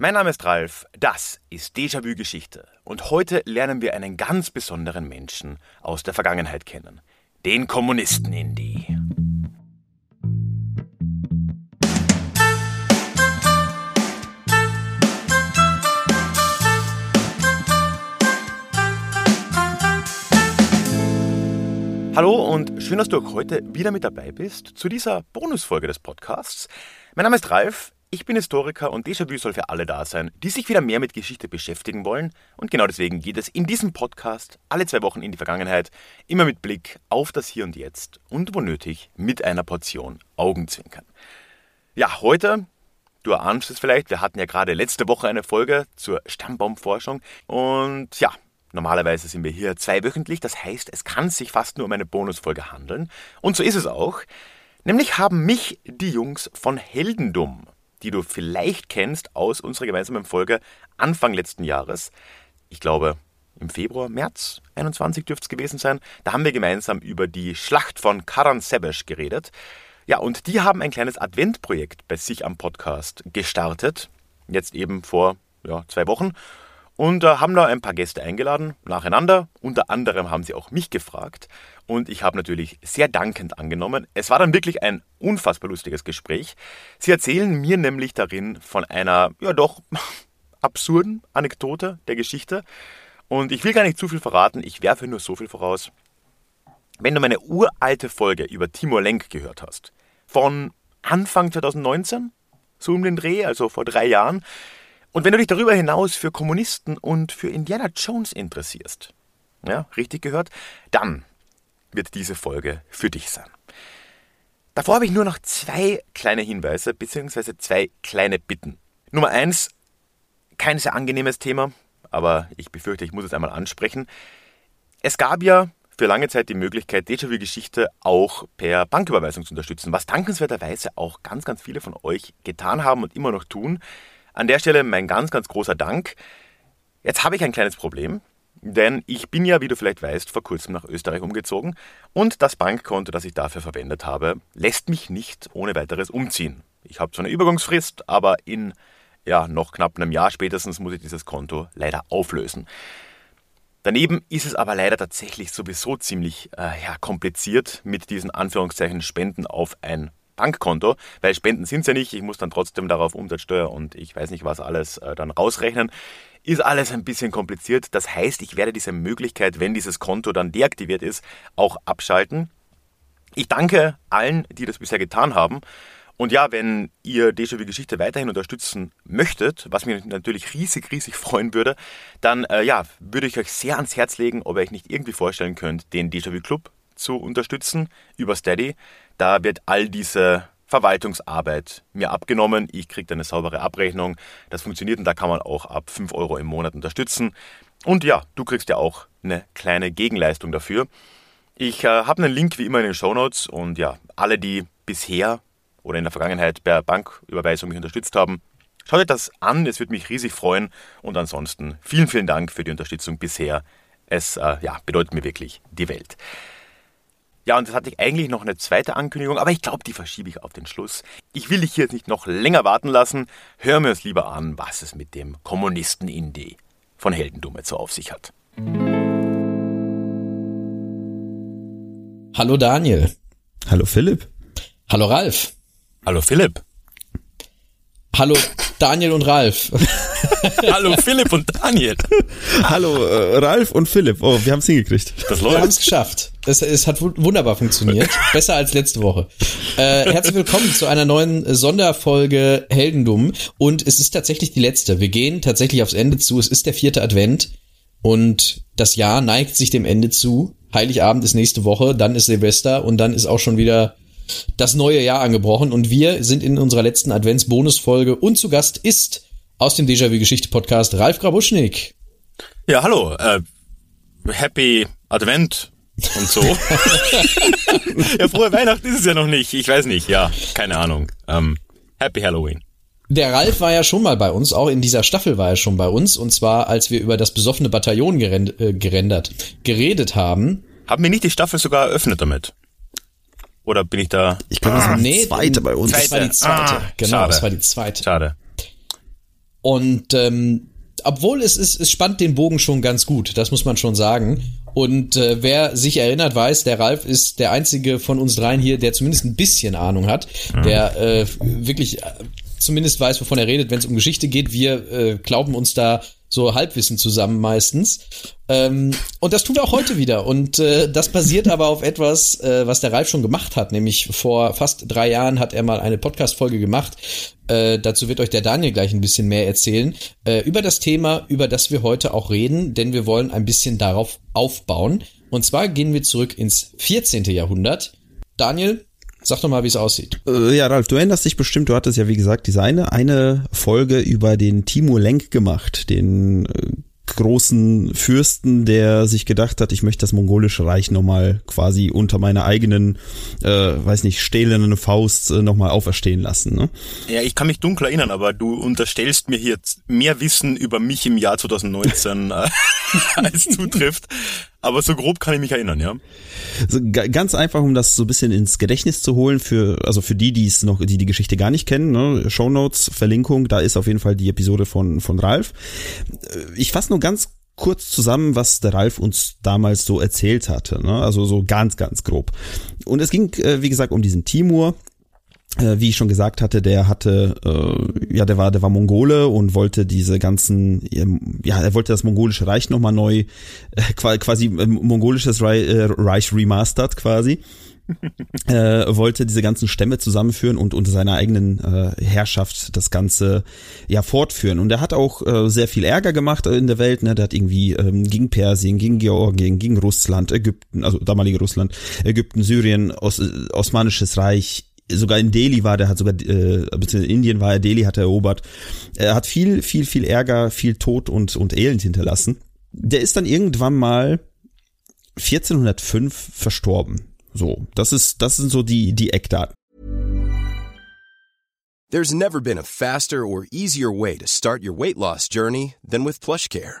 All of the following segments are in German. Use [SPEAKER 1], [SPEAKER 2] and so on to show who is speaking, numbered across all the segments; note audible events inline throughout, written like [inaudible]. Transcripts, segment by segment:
[SPEAKER 1] Mein Name ist Ralf, das ist Déjà-vu Geschichte und heute lernen wir einen ganz besonderen Menschen aus der Vergangenheit kennen. Den Kommunisten Indie. Hallo und schön, dass du auch heute wieder mit dabei bist zu dieser Bonusfolge des Podcasts. Mein Name ist Ralf, ich bin Historiker und Déjà-vu soll für alle da sein, die sich wieder mehr mit Geschichte beschäftigen wollen. Und genau deswegen geht es in diesem Podcast alle zwei Wochen in die Vergangenheit, immer mit Blick auf das Hier und Jetzt und wo nötig mit einer Portion Augenzwinkern. Ja, heute, du erahnst es vielleicht, wir hatten ja gerade letzte Woche eine Folge zur Stammbaumforschung und ja, Normalerweise sind wir hier zweiwöchentlich, das heißt, es kann sich fast nur um eine Bonusfolge handeln. Und so ist es auch. Nämlich haben mich die Jungs von Heldendum die du vielleicht kennst aus unserer gemeinsamen Folge Anfang letzten Jahres. Ich glaube, im Februar, März 21 dürfte es gewesen sein. Da haben wir gemeinsam über die Schlacht von Karan Sebesh geredet. Ja, und die haben ein kleines Adventprojekt bei sich am Podcast gestartet. Jetzt eben vor ja, zwei Wochen und äh, haben da ein paar Gäste eingeladen, nacheinander. Unter anderem haben sie auch mich gefragt und ich habe natürlich sehr dankend angenommen. Es war dann wirklich ein unfassbar lustiges Gespräch. Sie erzählen mir nämlich darin von einer, ja doch, [laughs] absurden Anekdote der Geschichte. Und ich will gar nicht zu viel verraten, ich werfe nur so viel voraus. Wenn du meine uralte Folge über Timur Lenk gehört hast, von Anfang 2019, so um den Dreh, also vor drei Jahren, und wenn du dich darüber hinaus für Kommunisten und für Indiana Jones interessierst, ja, richtig gehört, dann wird diese Folge für dich sein. Davor habe ich nur noch zwei kleine Hinweise bzw. zwei kleine Bitten. Nummer eins, kein sehr angenehmes Thema, aber ich befürchte, ich muss es einmal ansprechen. Es gab ja für lange Zeit die Möglichkeit, Déjà-vu-Geschichte auch per Banküberweisung zu unterstützen, was dankenswerterweise auch ganz, ganz viele von euch getan haben und immer noch tun. An der Stelle mein ganz, ganz großer Dank. Jetzt habe ich ein kleines Problem, denn ich bin ja, wie du vielleicht weißt, vor kurzem nach Österreich umgezogen und das Bankkonto, das ich dafür verwendet habe, lässt mich nicht ohne weiteres umziehen. Ich habe zwar eine Übergangsfrist, aber in ja, noch knapp einem Jahr spätestens muss ich dieses Konto leider auflösen. Daneben ist es aber leider tatsächlich sowieso ziemlich äh, ja, kompliziert mit diesen Anführungszeichen Spenden auf ein Bankkonto, weil Spenden sind ja nicht. Ich muss dann trotzdem darauf Umsatzsteuer und ich weiß nicht was alles äh, dann rausrechnen. Ist alles ein bisschen kompliziert. Das heißt, ich werde diese Möglichkeit, wenn dieses Konto dann deaktiviert ist, auch abschalten. Ich danke allen, die das bisher getan haben. Und ja, wenn ihr Déjà-vu Geschichte weiterhin unterstützen möchtet, was mich natürlich riesig, riesig freuen würde, dann äh, ja, würde ich euch sehr ans Herz legen, ob ihr euch nicht irgendwie vorstellen könnt, den Déjà-vu Club zu unterstützen über Steady. Da wird all diese Verwaltungsarbeit mir abgenommen. Ich kriege eine saubere Abrechnung. Das funktioniert und da kann man auch ab 5 Euro im Monat unterstützen. Und ja, du kriegst ja auch eine kleine Gegenleistung dafür. Ich äh, habe einen Link wie immer in den Show Notes und ja, alle, die bisher oder in der Vergangenheit per Banküberweisung mich unterstützt haben, schaut euch das an. Es würde mich riesig freuen. Und ansonsten vielen, vielen Dank für die Unterstützung bisher. Es äh, ja, bedeutet mir wirklich die Welt. Ja, und das hatte ich eigentlich noch eine zweite Ankündigung, aber ich glaube, die verschiebe ich auf den Schluss. Ich will dich hier jetzt nicht noch länger warten lassen. Hör mir es lieber an, was es mit dem Kommunisten-Indie von Heldendumme zu auf sich hat.
[SPEAKER 2] Hallo Daniel.
[SPEAKER 3] Hallo Philipp.
[SPEAKER 2] Hallo Ralf.
[SPEAKER 1] Hallo Philipp.
[SPEAKER 2] Hallo Daniel und Ralf. [laughs]
[SPEAKER 1] Hallo Philipp und Daniel.
[SPEAKER 3] Hallo äh, Ralf und Philipp. Oh, wir haben es hingekriegt.
[SPEAKER 2] Das läuft. Wir haben es geschafft. Es, es hat wunderbar funktioniert. Besser als letzte Woche. Äh, herzlich willkommen zu einer neuen Sonderfolge Heldendumm. Und es ist tatsächlich die letzte. Wir gehen tatsächlich aufs Ende zu. Es ist der vierte Advent. Und das Jahr neigt sich dem Ende zu. Heiligabend ist nächste Woche, dann ist Silvester und dann ist auch schon wieder das neue Jahr angebrochen. Und wir sind in unserer letzten Advents-Bonusfolge und zu Gast ist aus dem Déjà-vu-Geschichte-Podcast Ralf Grabuschnik.
[SPEAKER 1] Ja, hallo. Äh, happy Advent und so. [laughs] ja, frohe Weihnachten ist es ja noch nicht. Ich weiß nicht, ja, keine Ahnung. Ähm, happy Halloween.
[SPEAKER 2] Der Ralf war ja schon mal bei uns, auch in dieser Staffel war er schon bei uns, und zwar als wir über das besoffene Bataillon gerend, äh, gerendert, geredet haben.
[SPEAKER 1] Haben wir nicht die Staffel sogar eröffnet damit? Oder bin ich da?
[SPEAKER 3] Ich glaube, das war die
[SPEAKER 2] nee,
[SPEAKER 3] zweite bei uns.
[SPEAKER 2] Das war die zweite,
[SPEAKER 1] Ah,
[SPEAKER 2] genau,
[SPEAKER 1] schade.
[SPEAKER 2] das war die zweite.
[SPEAKER 1] Schade.
[SPEAKER 2] Und ähm, obwohl es ist, es spannt den Bogen schon ganz gut, das muss man schon sagen. Und äh, wer sich erinnert, weiß, der Ralf ist der einzige von uns dreien hier, der zumindest ein bisschen Ahnung hat, mhm. der äh, wirklich äh, zumindest weiß, wovon er redet, wenn es um Geschichte geht. Wir äh, glauben uns da so Halbwissen zusammen meistens. Ähm, und das tun wir auch heute wieder. Und äh, das basiert aber auf etwas, äh, was der Ralf schon gemacht hat. Nämlich vor fast drei Jahren hat er mal eine Podcast-Folge gemacht. Äh, dazu wird euch der Daniel gleich ein bisschen mehr erzählen. Äh, über das Thema, über das wir heute auch reden, denn wir wollen ein bisschen darauf aufbauen. Und zwar gehen wir zurück ins 14. Jahrhundert. Daniel, Sag doch mal, wie es aussieht.
[SPEAKER 3] Äh, ja, Ralf, du erinnerst dich bestimmt, du hattest ja, wie gesagt, diese eine, eine Folge über den Timur Lenk gemacht, den äh, großen Fürsten, der sich gedacht hat, ich möchte das mongolische Reich nochmal quasi unter meiner eigenen, äh, weiß nicht, stählenden Faust äh, nochmal auferstehen lassen. Ne?
[SPEAKER 4] Ja, ich kann mich dunkel erinnern, aber du unterstellst mir hier mehr Wissen über mich im Jahr 2019 äh, [laughs] als zutrifft. Aber so grob kann ich mich erinnern, ja.
[SPEAKER 3] Also ganz einfach, um das so ein bisschen ins Gedächtnis zu holen, für, also für die, die es noch, die die Geschichte gar nicht kennen, ne, Show Notes, Verlinkung, da ist auf jeden Fall die Episode von, von Ralf. Äh, ich fasse nur ganz kurz zusammen, was der Ralf uns damals so erzählt hatte, ne? also so ganz, ganz grob. Und es ging, äh, wie gesagt, um diesen Timur, wie ich schon gesagt hatte, der hatte, äh, ja, der war, der war Mongole und wollte diese ganzen, ja, er wollte das mongolische Reich nochmal neu, äh, quasi äh, mongolisches Reich, äh, Reich remastered quasi. [laughs] äh, wollte diese ganzen Stämme zusammenführen und unter seiner eigenen äh, Herrschaft das Ganze ja fortführen. Und er hat auch äh, sehr viel Ärger gemacht in der Welt. Ne? Der hat irgendwie ähm, gegen Persien, gegen Georgien, gegen Russland, Ägypten, also damalige Russland, Ägypten, Syrien, Os Osmanisches Reich, sogar in Delhi war, der hat sogar, äh, beziehungsweise in Indien war er, Delhi hat er erobert. Er hat viel, viel, viel Ärger, viel Tod und, und Elend hinterlassen. Der ist dann irgendwann mal 1405 verstorben. So, das ist, das sind so die, die Eckdaten.
[SPEAKER 5] There's never been a faster or easier way to start your weight loss journey than with PlushCare.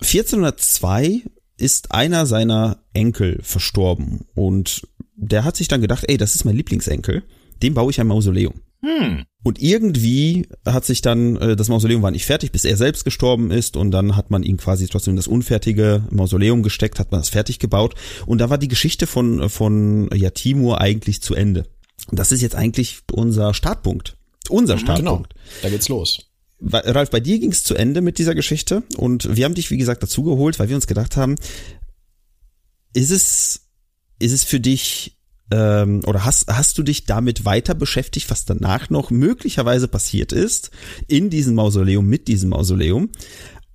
[SPEAKER 3] 1402 ist einer seiner Enkel verstorben und der hat sich dann gedacht, ey, das ist mein Lieblingsenkel, dem baue ich ein Mausoleum. Hm. Und irgendwie hat sich dann, äh, das Mausoleum war nicht fertig, bis er selbst gestorben ist und dann hat man ihn quasi trotzdem in das unfertige Mausoleum gesteckt, hat man das fertig gebaut und da war die Geschichte von, von ja, Timur eigentlich zu Ende. Das ist jetzt eigentlich unser Startpunkt. Unser mhm, Startpunkt. Genau,
[SPEAKER 2] da geht's los.
[SPEAKER 3] Ralf, bei dir ging es zu Ende mit dieser Geschichte und wir haben dich, wie gesagt, dazugeholt, weil wir uns gedacht haben, ist es, ist es für dich ähm, oder hast, hast du dich damit weiter beschäftigt, was danach noch möglicherweise passiert ist in diesem Mausoleum, mit diesem Mausoleum?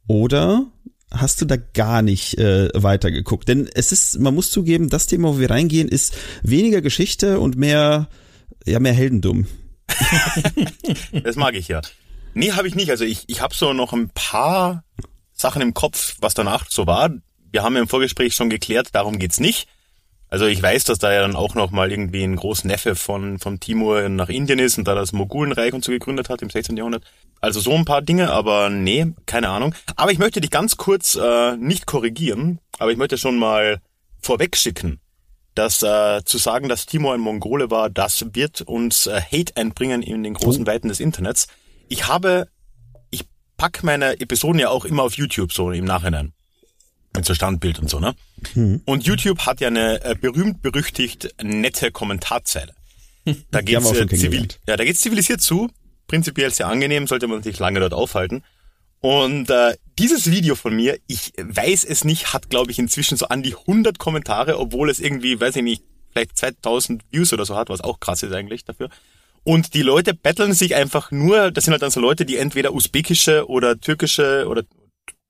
[SPEAKER 3] Oder hast du da gar nicht äh, weitergeguckt? Denn es ist, man muss zugeben, das Thema, wo wir reingehen, ist weniger Geschichte und mehr, ja, mehr Heldendum. [laughs]
[SPEAKER 4] das mag ich ja. Nee, habe ich nicht. Also ich, ich habe so noch ein paar Sachen im Kopf, was danach so war. Wir haben ja im Vorgespräch schon geklärt, darum geht's nicht. Also ich weiß, dass da ja dann auch noch mal irgendwie ein Großneffe von vom Timur nach Indien ist und da das Mogulenreich und so gegründet hat im 16. Jahrhundert. Also so ein paar Dinge, aber nee, keine Ahnung. Aber ich möchte dich ganz kurz äh, nicht korrigieren, aber ich möchte schon mal vorweg schicken, dass äh, zu sagen, dass Timur ein Mongole war, das wird uns äh, Hate einbringen in den großen oh. Weiten des Internets ich habe, ich pack meine Episoden ja auch immer auf YouTube so im Nachhinein. Mit so Standbild und so, ne? Mhm. Und YouTube hat ja eine äh, berühmt berüchtigt nette Kommentarzeile. Da geht's, äh, zivil ja, da geht's zivilisiert zu. Prinzipiell sehr angenehm, sollte man sich lange dort aufhalten. Und äh, dieses Video von mir, ich weiß es nicht, hat glaube ich inzwischen so an die 100 Kommentare, obwohl es irgendwie, weiß ich nicht, vielleicht 2000 Views oder so hat, was auch krass ist eigentlich dafür. Und die Leute betteln sich einfach nur, das sind halt dann so Leute, die entweder usbekische oder türkische oder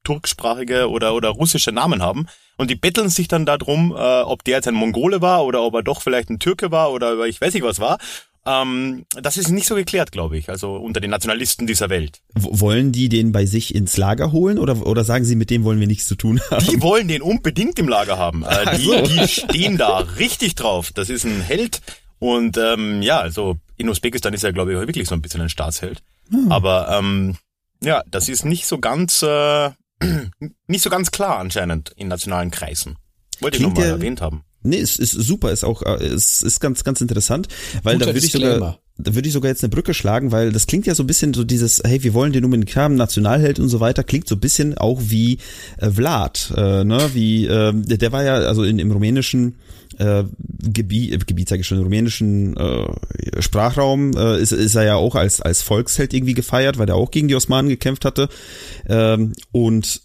[SPEAKER 4] turksprachige oder, oder russische Namen haben. Und die betteln sich dann darum, äh, ob der jetzt ein Mongole war oder ob er doch vielleicht ein Türke war oder ich weiß nicht was war. Ähm, das ist nicht so geklärt, glaube ich, also unter den Nationalisten dieser Welt.
[SPEAKER 3] Wollen die den bei sich ins Lager holen oder, oder sagen sie, mit dem wollen wir nichts zu tun haben?
[SPEAKER 4] Die wollen den unbedingt im Lager haben. Äh, die,
[SPEAKER 3] so.
[SPEAKER 4] die stehen da richtig drauf. Das ist ein Held. Und ähm, ja, also in Usbekistan ist er, glaube ich, wirklich so ein bisschen ein Staatsheld.
[SPEAKER 3] Hm.
[SPEAKER 4] Aber ähm, ja, das ist nicht so ganz äh, [clears throat] nicht so ganz klar anscheinend in nationalen Kreisen. Wollte ich
[SPEAKER 3] Klingt
[SPEAKER 4] nochmal
[SPEAKER 3] ja-
[SPEAKER 4] erwähnt haben.
[SPEAKER 3] Nee, es ist super, ist auch, äh, es ist ganz, ganz interessant, weil
[SPEAKER 2] Guter
[SPEAKER 3] da würde ich sogar,
[SPEAKER 2] Disclaimer.
[SPEAKER 3] Da würde ich sogar jetzt eine Brücke schlagen, weil das klingt ja so ein bisschen so dieses, hey, wir wollen den haben, Nationalheld und so weiter, klingt so ein bisschen auch wie äh, Vlad, äh, ne, wie, äh, der, war ja, also in, im rumänischen äh, Gebiet, Gebiet sage ich schon, im rumänischen äh, Sprachraum äh, ist, ist er ja auch als, als Volksheld irgendwie gefeiert, weil er auch gegen die Osmanen gekämpft hatte. Ähm, und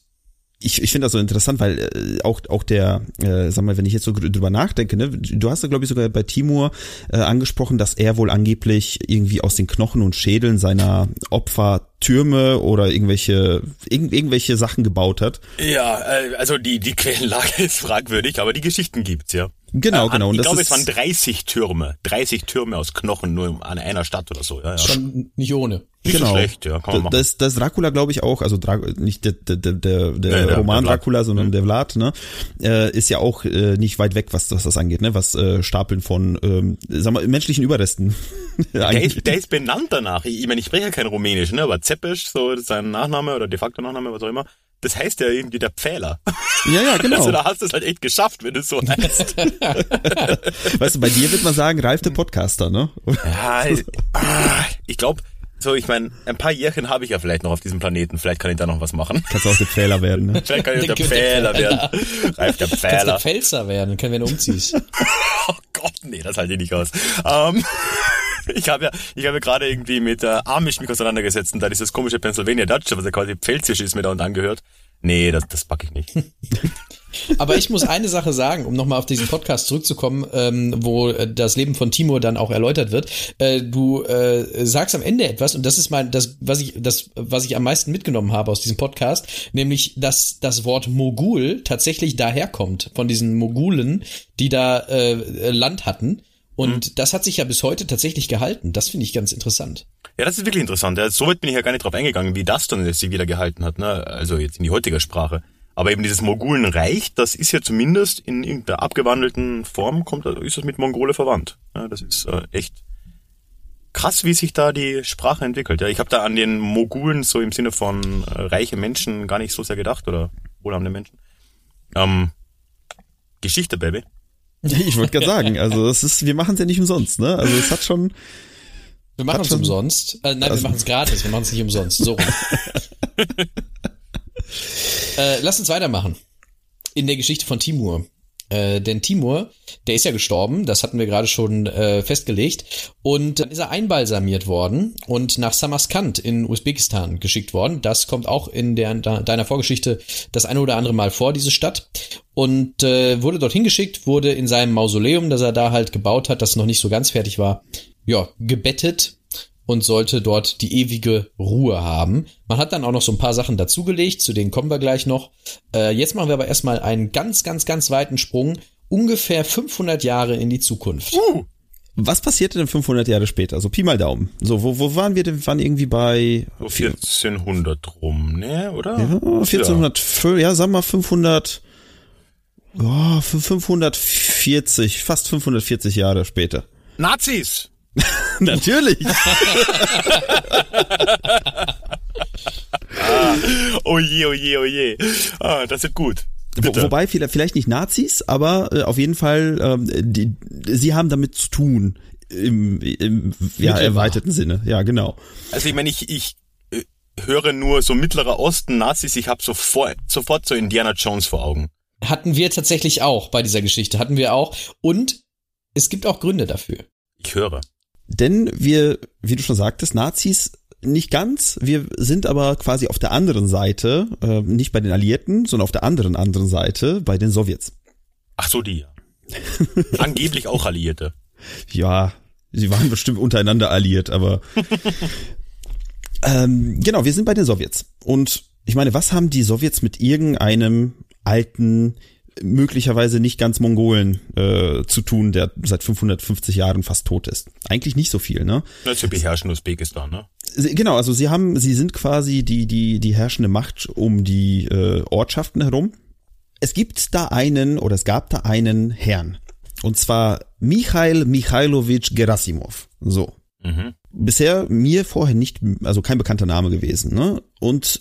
[SPEAKER 3] ich, ich finde das so interessant, weil äh, auch auch der, äh, sag mal, wenn ich jetzt so drüber nachdenke, ne, du hast ja glaube ich sogar bei Timur äh, angesprochen, dass er wohl angeblich irgendwie aus den Knochen und Schädeln seiner Opfer Türme oder irgendwelche irgend, irgendwelche Sachen gebaut hat.
[SPEAKER 4] Ja, äh, also die, die Quellenlage [laughs] ist fragwürdig, aber die Geschichten gibt's, ja.
[SPEAKER 3] Genau,
[SPEAKER 4] Äh,
[SPEAKER 3] genau. Und
[SPEAKER 4] Ich glaube, es waren 30 Türme. 30 Türme aus Knochen nur an einer Stadt oder so. Ja, ja.
[SPEAKER 2] Schon nicht ohne.
[SPEAKER 4] Nicht
[SPEAKER 3] genau.
[SPEAKER 4] so schlecht, ja, kann man machen.
[SPEAKER 3] Das, das Dracula, glaube ich, auch, also Dra nicht der, der, der, der,
[SPEAKER 4] Nee, der-
[SPEAKER 3] Roman
[SPEAKER 4] der.
[SPEAKER 3] Dracula, sondern
[SPEAKER 4] Mhm.
[SPEAKER 3] der Vlad, ne, äh, ist ja auch äh, nicht weit weg, was, was das angeht, ne, was äh, Stapeln von, ähm, sag mal, menschlichen Überresten. [laughs]
[SPEAKER 4] Der
[SPEAKER 3] angeht.
[SPEAKER 4] ist, der ist benannt danach. Ich, ich meine, ich spreche ja kein Rumänisch, ne? aber Zepes, so ist sein Nachname oder de facto Nachname, was auch immer, das heißt ja irgendwie der Pfähler.
[SPEAKER 3] ja, ja, genau.
[SPEAKER 4] Also da hast du es halt echt geschafft, wenn du es so heißt. [laughs]
[SPEAKER 3] Weißt du, bei dir wird man sagen, Ralf der Podcaster, ne?
[SPEAKER 4] ja, [laughs] ah, ich glaube, so, ich meine, ein paar Jährchen habe ich ja vielleicht noch auf diesem Planeten. Vielleicht kann ich da noch was machen.
[SPEAKER 3] Kannst auch der Pfähler werden, ne?
[SPEAKER 4] Vielleicht kann ich der
[SPEAKER 2] Der
[SPEAKER 4] Pfähler werden. Ralf der
[SPEAKER 2] Kannst der
[SPEAKER 4] Pfähler.
[SPEAKER 2] Pfälzer werden, können wenn du umziehst. [laughs]
[SPEAKER 4] Oh Gott, nee, das halte ich nicht aus. Ähm, [laughs] ich habe ja, ich habe ja gerade irgendwie mit äh, Amish mich auseinandergesetzt und da dieses komische Pennsylvania Dutch, was ja quasi Pfälzisch ist, mir da und angehört. Nee, das, das packe ich nicht. [laughs]
[SPEAKER 2] Aber ich muss eine Sache sagen, um nochmal auf diesen Podcast zurückzukommen, ähm, wo äh, das Leben von Timur dann auch erläutert wird. Äh, du äh, sagst am Ende etwas, und das ist mal das, was ich, das, was ich am meisten mitgenommen habe aus diesem Podcast, nämlich, dass das Wort Mogul tatsächlich daherkommt, von diesen Mogulen, die da äh, Land hatten. Und das hat sich ja bis heute tatsächlich gehalten. Das finde ich ganz interessant.
[SPEAKER 4] Ja, das ist wirklich interessant. Ja, Soweit bin ich ja gar nicht drauf eingegangen, wie das dann sich wieder gehalten hat, ne? Also jetzt in die heutige Sprache. Aber eben dieses Mogulenreich, das ist ja zumindest in irgendeiner abgewandelten Form, kommt, also ist das mit Mongole verwandt. Ja, das ist äh, echt krass, wie sich da die Sprache entwickelt. Ja, ich habe da an den Mogulen so im Sinne von äh, reiche Menschen gar nicht so sehr gedacht oder wohlhabende Menschen. Ähm, Geschichte, Baby. [laughs]
[SPEAKER 3] Ich wollte gerade sagen, also das ist, wir machen es ja nicht umsonst, ne? Also es hat schon,
[SPEAKER 2] Wir machen es umsonst. Äh, nein, wir
[SPEAKER 3] Also-
[SPEAKER 2] machen es gratis. Wir machen es nicht umsonst. So. [laughs] äh, lass uns weitermachen. In der Geschichte von Timur. Äh, denn Timur, der ist ja gestorben, das hatten wir gerade schon äh, festgelegt. Und dann ist er einbalsamiert worden und nach Samarkand in Usbekistan geschickt worden. Das kommt auch in der, deiner Vorgeschichte das eine oder andere Mal vor, diese Stadt. Und äh, wurde dorthin geschickt, wurde in seinem Mausoleum, das er da halt gebaut hat, das noch nicht so ganz fertig war, ja, gebettet und sollte dort die ewige Ruhe haben. Man hat dann auch noch so ein paar Sachen dazugelegt, zu denen kommen wir gleich noch. Äh, jetzt machen wir aber erstmal einen ganz, ganz, ganz weiten Sprung, ungefähr 500 Jahre in die Zukunft.
[SPEAKER 3] was passierte denn 500 Jahre später? So Pi mal Daumen. So, wo, wo waren wir denn? Wir waren irgendwie bei
[SPEAKER 4] So 1400 rum, ne, oder?
[SPEAKER 3] ja, 1400, ja. ja, sagen wir mal 500, oh, 540, fast 540 Jahre später.
[SPEAKER 4] Nazis! [laughs]
[SPEAKER 3] Natürlich.
[SPEAKER 4] Oh je, oh je, oh je. Ah, das wird gut.
[SPEAKER 3] Wo,
[SPEAKER 4] Bitte.
[SPEAKER 3] wobei vielleicht, vielleicht nicht Nazis, aber äh, auf jeden Fall, ähm, die, sie haben damit zu tun im, im ja, erweiterten Sinne. Ja, genau.
[SPEAKER 4] Also ich meine, ich, ich äh, höre nur so Mittlerer Osten, Nazis, ich habe sofort, sofort so Indiana Jones vor Augen.
[SPEAKER 2] Hatten wir tatsächlich auch bei dieser Geschichte, hatten wir auch. Und es gibt auch Gründe dafür.
[SPEAKER 4] Ich höre.
[SPEAKER 3] Denn wir, wie du schon sagtest, Nazis nicht ganz. Wir sind aber quasi auf der anderen Seite, äh, nicht bei den Alliierten, sondern auf der anderen anderen Seite bei den Sowjets.
[SPEAKER 4] Ach so, die ja. [laughs] Angeblich auch Alliierte.
[SPEAKER 3] Ja, sie waren bestimmt untereinander alliiert, aber [laughs] ähm, genau, wir sind bei den Sowjets. Und ich meine, was haben die Sowjets mit irgendeinem alten möglicherweise nicht ganz Mongolen äh, zu tun, der seit 550 Jahren fast tot ist. Eigentlich nicht so viel, ne?
[SPEAKER 4] Ist beherrschen Usbekistan, ne?
[SPEAKER 3] Genau, also sie haben, sie sind quasi die die die herrschende Macht um die äh, Ortschaften herum. Es gibt da einen oder es gab da einen Herrn und zwar Michail Michailowitsch Gerasimov. So. Mhm. Bisher mir vorher nicht, also kein bekannter Name gewesen, ne? Und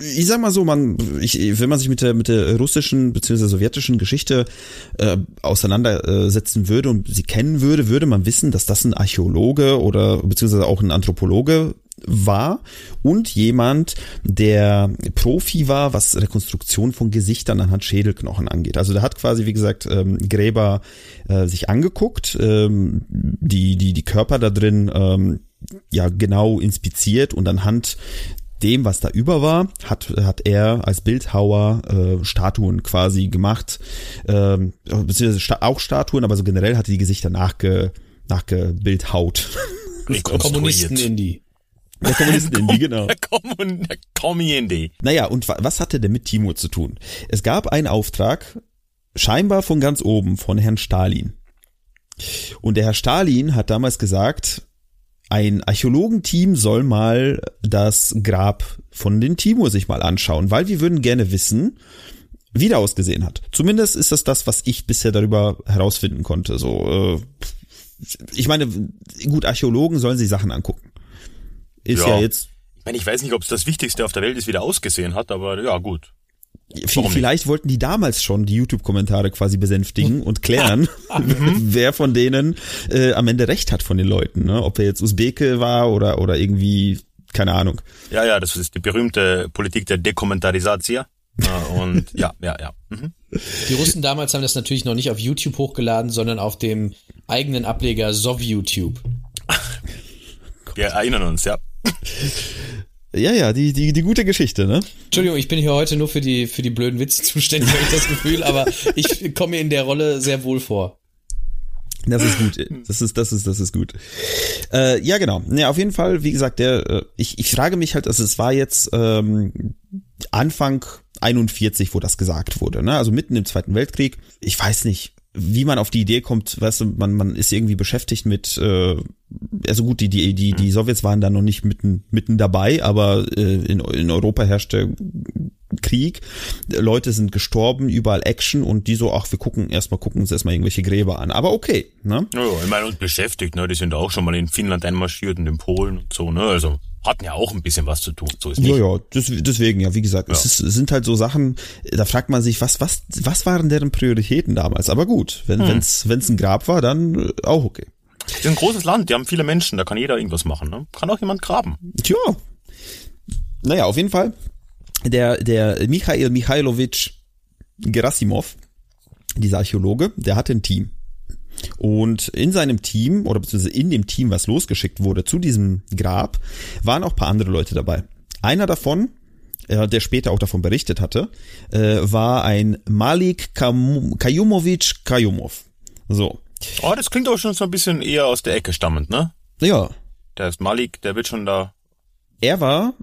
[SPEAKER 3] ich sag mal so, man, ich, wenn man sich mit der mit der russischen bzw. sowjetischen Geschichte äh, auseinandersetzen würde und sie kennen würde, würde man wissen, dass das ein Archäologe oder beziehungsweise auch ein Anthropologe war und jemand, der Profi war, was Rekonstruktion von Gesichtern anhand Schädelknochen angeht. Also der hat quasi, wie gesagt, ähm, Gräber äh, sich angeguckt, ähm, die die die Körper da drin ähm, ja genau inspiziert und anhand dem, was da über war, hat, hat er als Bildhauer äh, Statuen quasi gemacht, ähm, beziehungsweise auch Statuen, aber so generell hat er die Gesichter nachge, nachgebildhaut.
[SPEAKER 2] Kommunisten-Indie.
[SPEAKER 3] Der Kommunisten-Indie, genau.
[SPEAKER 4] Der, Kommun der Kommi-Indie.
[SPEAKER 3] Naja, und was hatte denn mit Timo zu tun? Es gab einen Auftrag, scheinbar von ganz oben, von Herrn Stalin. Und der Herr Stalin hat damals gesagt, ein Archäologenteam soll mal das Grab von den Timur sich mal anschauen, weil wir würden gerne wissen, wie der ausgesehen hat. Zumindest ist das das, was ich bisher darüber herausfinden konnte. So, äh, ich meine, gut, Archäologen sollen sich Sachen angucken. Ist ja, ja jetzt.
[SPEAKER 4] Ich meine, ich weiß nicht, ob es das Wichtigste auf der Welt ist, wie der ausgesehen hat, aber ja, gut.
[SPEAKER 3] Warum Vielleicht nicht? wollten die damals schon die YouTube-Kommentare quasi besänftigen und klären, [laughs] mhm. [laughs] wer von denen äh, am Ende recht hat von den Leuten. Ne? Ob er jetzt Usbeke war oder, oder irgendwie, keine Ahnung.
[SPEAKER 4] Ja, ja, das ist die berühmte Politik der Dekommentarisatie. und [laughs] ja, ja, ja. Mhm.
[SPEAKER 2] Die Russen damals haben das natürlich noch nicht auf YouTube hochgeladen, sondern auf dem eigenen Ableger SovYouTube.
[SPEAKER 4] Wir erinnern uns, ja.
[SPEAKER 3] Ja, ja, die, die, die gute Geschichte, ne?
[SPEAKER 2] Entschuldigung, ich bin hier heute nur für die, für die blöden Witze zuständig, habe ich das Gefühl, aber ich komme mir in der Rolle sehr wohl vor.
[SPEAKER 3] Das ist gut. Das ist, das ist, das ist gut. Äh, ja, genau. Ja, auf jeden Fall, wie gesagt, der, äh, ich, ich frage mich halt, also es war jetzt ähm, Anfang 41, wo das gesagt wurde, ne? Also mitten im Zweiten Weltkrieg. Ich weiß nicht, wie man auf die Idee kommt, weißt du, man, man ist irgendwie beschäftigt mit, äh, also gut, die, die, die, die Sowjets waren da noch nicht mitten, mitten dabei, aber äh, in, in Europa herrschte Krieg, Leute sind gestorben, überall Action und die so, ach, wir gucken erstmal, gucken uns erstmal irgendwelche Gräber an. Aber okay, ne?
[SPEAKER 4] Ja, ich meine, uns beschäftigt, ne? Die sind auch schon mal in Finnland einmarschiert und in Polen und so, ne? Also hatten ja auch ein bisschen was zu tun. So ist
[SPEAKER 3] nicht. Ja, deswegen, ja, wie gesagt, ja. es, ist, es sind halt so Sachen, da fragt man sich, was, was, was waren deren Prioritäten damals? Aber gut, wenn hm. wenn's, wenn's ein Grab war, dann äh, auch okay.
[SPEAKER 4] Das ist ein großes Land, die haben viele Menschen, da kann jeder irgendwas machen, ne? Kann auch jemand graben.
[SPEAKER 3] Tja. Naja, auf jeden Fall. Der, der Michail Michailowitsch Gerasimov, dieser Archäologe, der hatte ein Team. Und in seinem Team, oder beziehungsweise in dem Team, was losgeschickt wurde zu diesem Grab, waren auch paar andere Leute dabei. Einer davon, äh, der später auch davon berichtet hatte, äh, war ein Malik Kayumovic Kayumov. So.
[SPEAKER 4] Oh, das klingt auch schon so ein bisschen eher aus der Ecke stammend, ne?
[SPEAKER 3] Ja.
[SPEAKER 4] Der ist Malik, der wird schon da.
[SPEAKER 3] Er war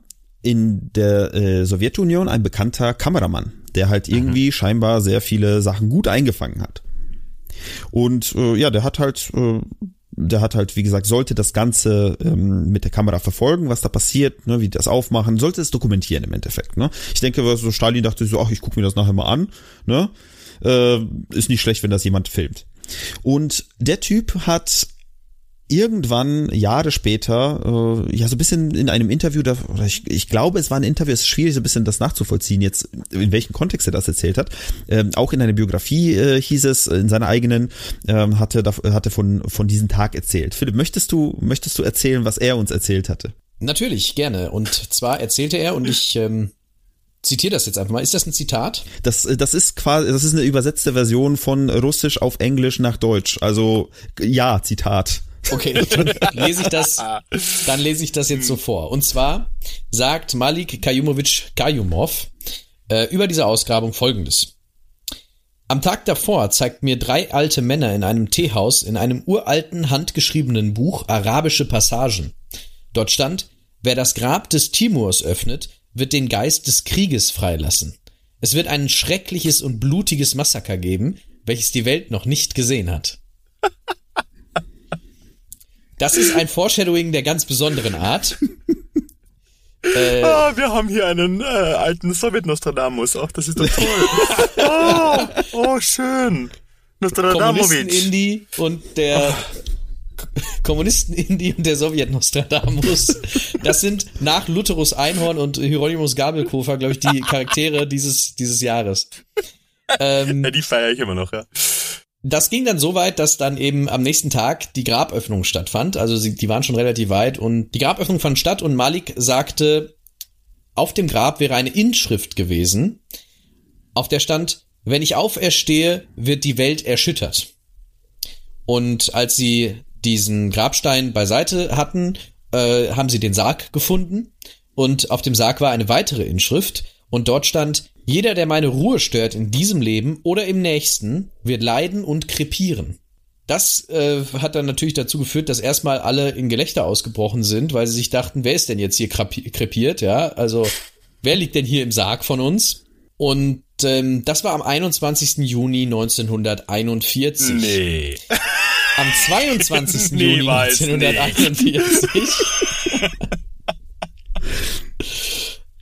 [SPEAKER 3] in der äh, Sowjetunion ein bekannter Kameramann, der halt mhm. irgendwie mhm. scheinbar sehr viele Sachen gut eingefangen hat. Und äh, ja, der hat halt, äh, der hat halt, wie gesagt, sollte das Ganze ähm, mit der Kamera verfolgen, was da passiert, ne, wie das aufmachen, sollte es dokumentieren im Endeffekt. Ne? Ich denke, so Stalin dachte so, ach, ich gucke mir das nachher mal an. Ne? Äh, ist nicht schlecht, wenn das jemand filmt. Und der Typ hat irgendwann Jahre später, äh, ja, so ein bisschen in einem Interview, da, oder ich, ich glaube, es war ein Interview, es ist schwierig, so ein bisschen das nachzuvollziehen, jetzt, in welchem Kontext er das erzählt hat. Ähm, auch in einer Biografie äh, hieß es, in seiner eigenen, ähm, hatte, hatte von, von diesem Tag erzählt. Philipp, möchtest du, möchtest du erzählen, was er uns erzählt hatte?
[SPEAKER 2] Natürlich, gerne. Und zwar erzählte er, und ich ähm, zitiere das jetzt einfach mal. Ist das ein Zitat?
[SPEAKER 3] Das, das ist quasi, das ist eine übersetzte Version von Russisch auf Englisch nach Deutsch. Also ja, Zitat.
[SPEAKER 2] Okay, [laughs] dann lese ich das, dann lese ich das jetzt so vor. Und zwar sagt Malik Kayumovic Kayumov äh, über diese Ausgrabung folgendes. Am Tag davor zeigt mir drei alte Männer in einem Teehaus in einem uralten handgeschriebenen Buch arabische Passagen. Dort stand, wer das Grab des Timurs öffnet, wird den Geist des Krieges freilassen. Es wird ein schreckliches und blutiges Massaker geben, welches die Welt noch nicht gesehen hat. Das ist ein Foreshadowing der ganz besonderen Art. [laughs]
[SPEAKER 4] Äh, ah, wir haben hier einen äh, alten Sowjet-Nostradamus. Ach, das ist doch toll. oh, [laughs] oh, schön.
[SPEAKER 2] Kommunisten-Indie und der [laughs] oh. Kommunisten-Indie und der Sowjet-Nostradamus. Das sind nach Lutherus Einhorn und Hieronymus Gabelkofer, glaube ich, die Charaktere dieses, dieses Jahres.
[SPEAKER 4] Ähm, ja, die feiere ich immer noch, ja.
[SPEAKER 2] Das ging dann so weit, dass dann eben am nächsten Tag die Graböffnung stattfand. Also sie, die waren schon relativ weit und die Graböffnung fand statt und Malik sagte, auf dem Grab wäre eine Inschrift gewesen, auf der stand, wenn ich auferstehe, wird die Welt erschüttert. Und als sie diesen Grabstein beiseite hatten, äh, haben sie den Sarg gefunden und auf dem Sarg war eine weitere Inschrift und dort stand, jeder, der meine Ruhe stört in diesem Leben oder im nächsten, wird leiden und krepieren. Das äh, hat dann natürlich dazu geführt, dass erstmal alle in Gelächter ausgebrochen sind, weil sie sich dachten, wer ist denn jetzt hier krepiert, ja? Also, wer liegt denn hier im Sarg von uns? Und ähm, das war am 21. Juni 1941.
[SPEAKER 4] Nee.
[SPEAKER 2] Am 22. [laughs] Juni 1941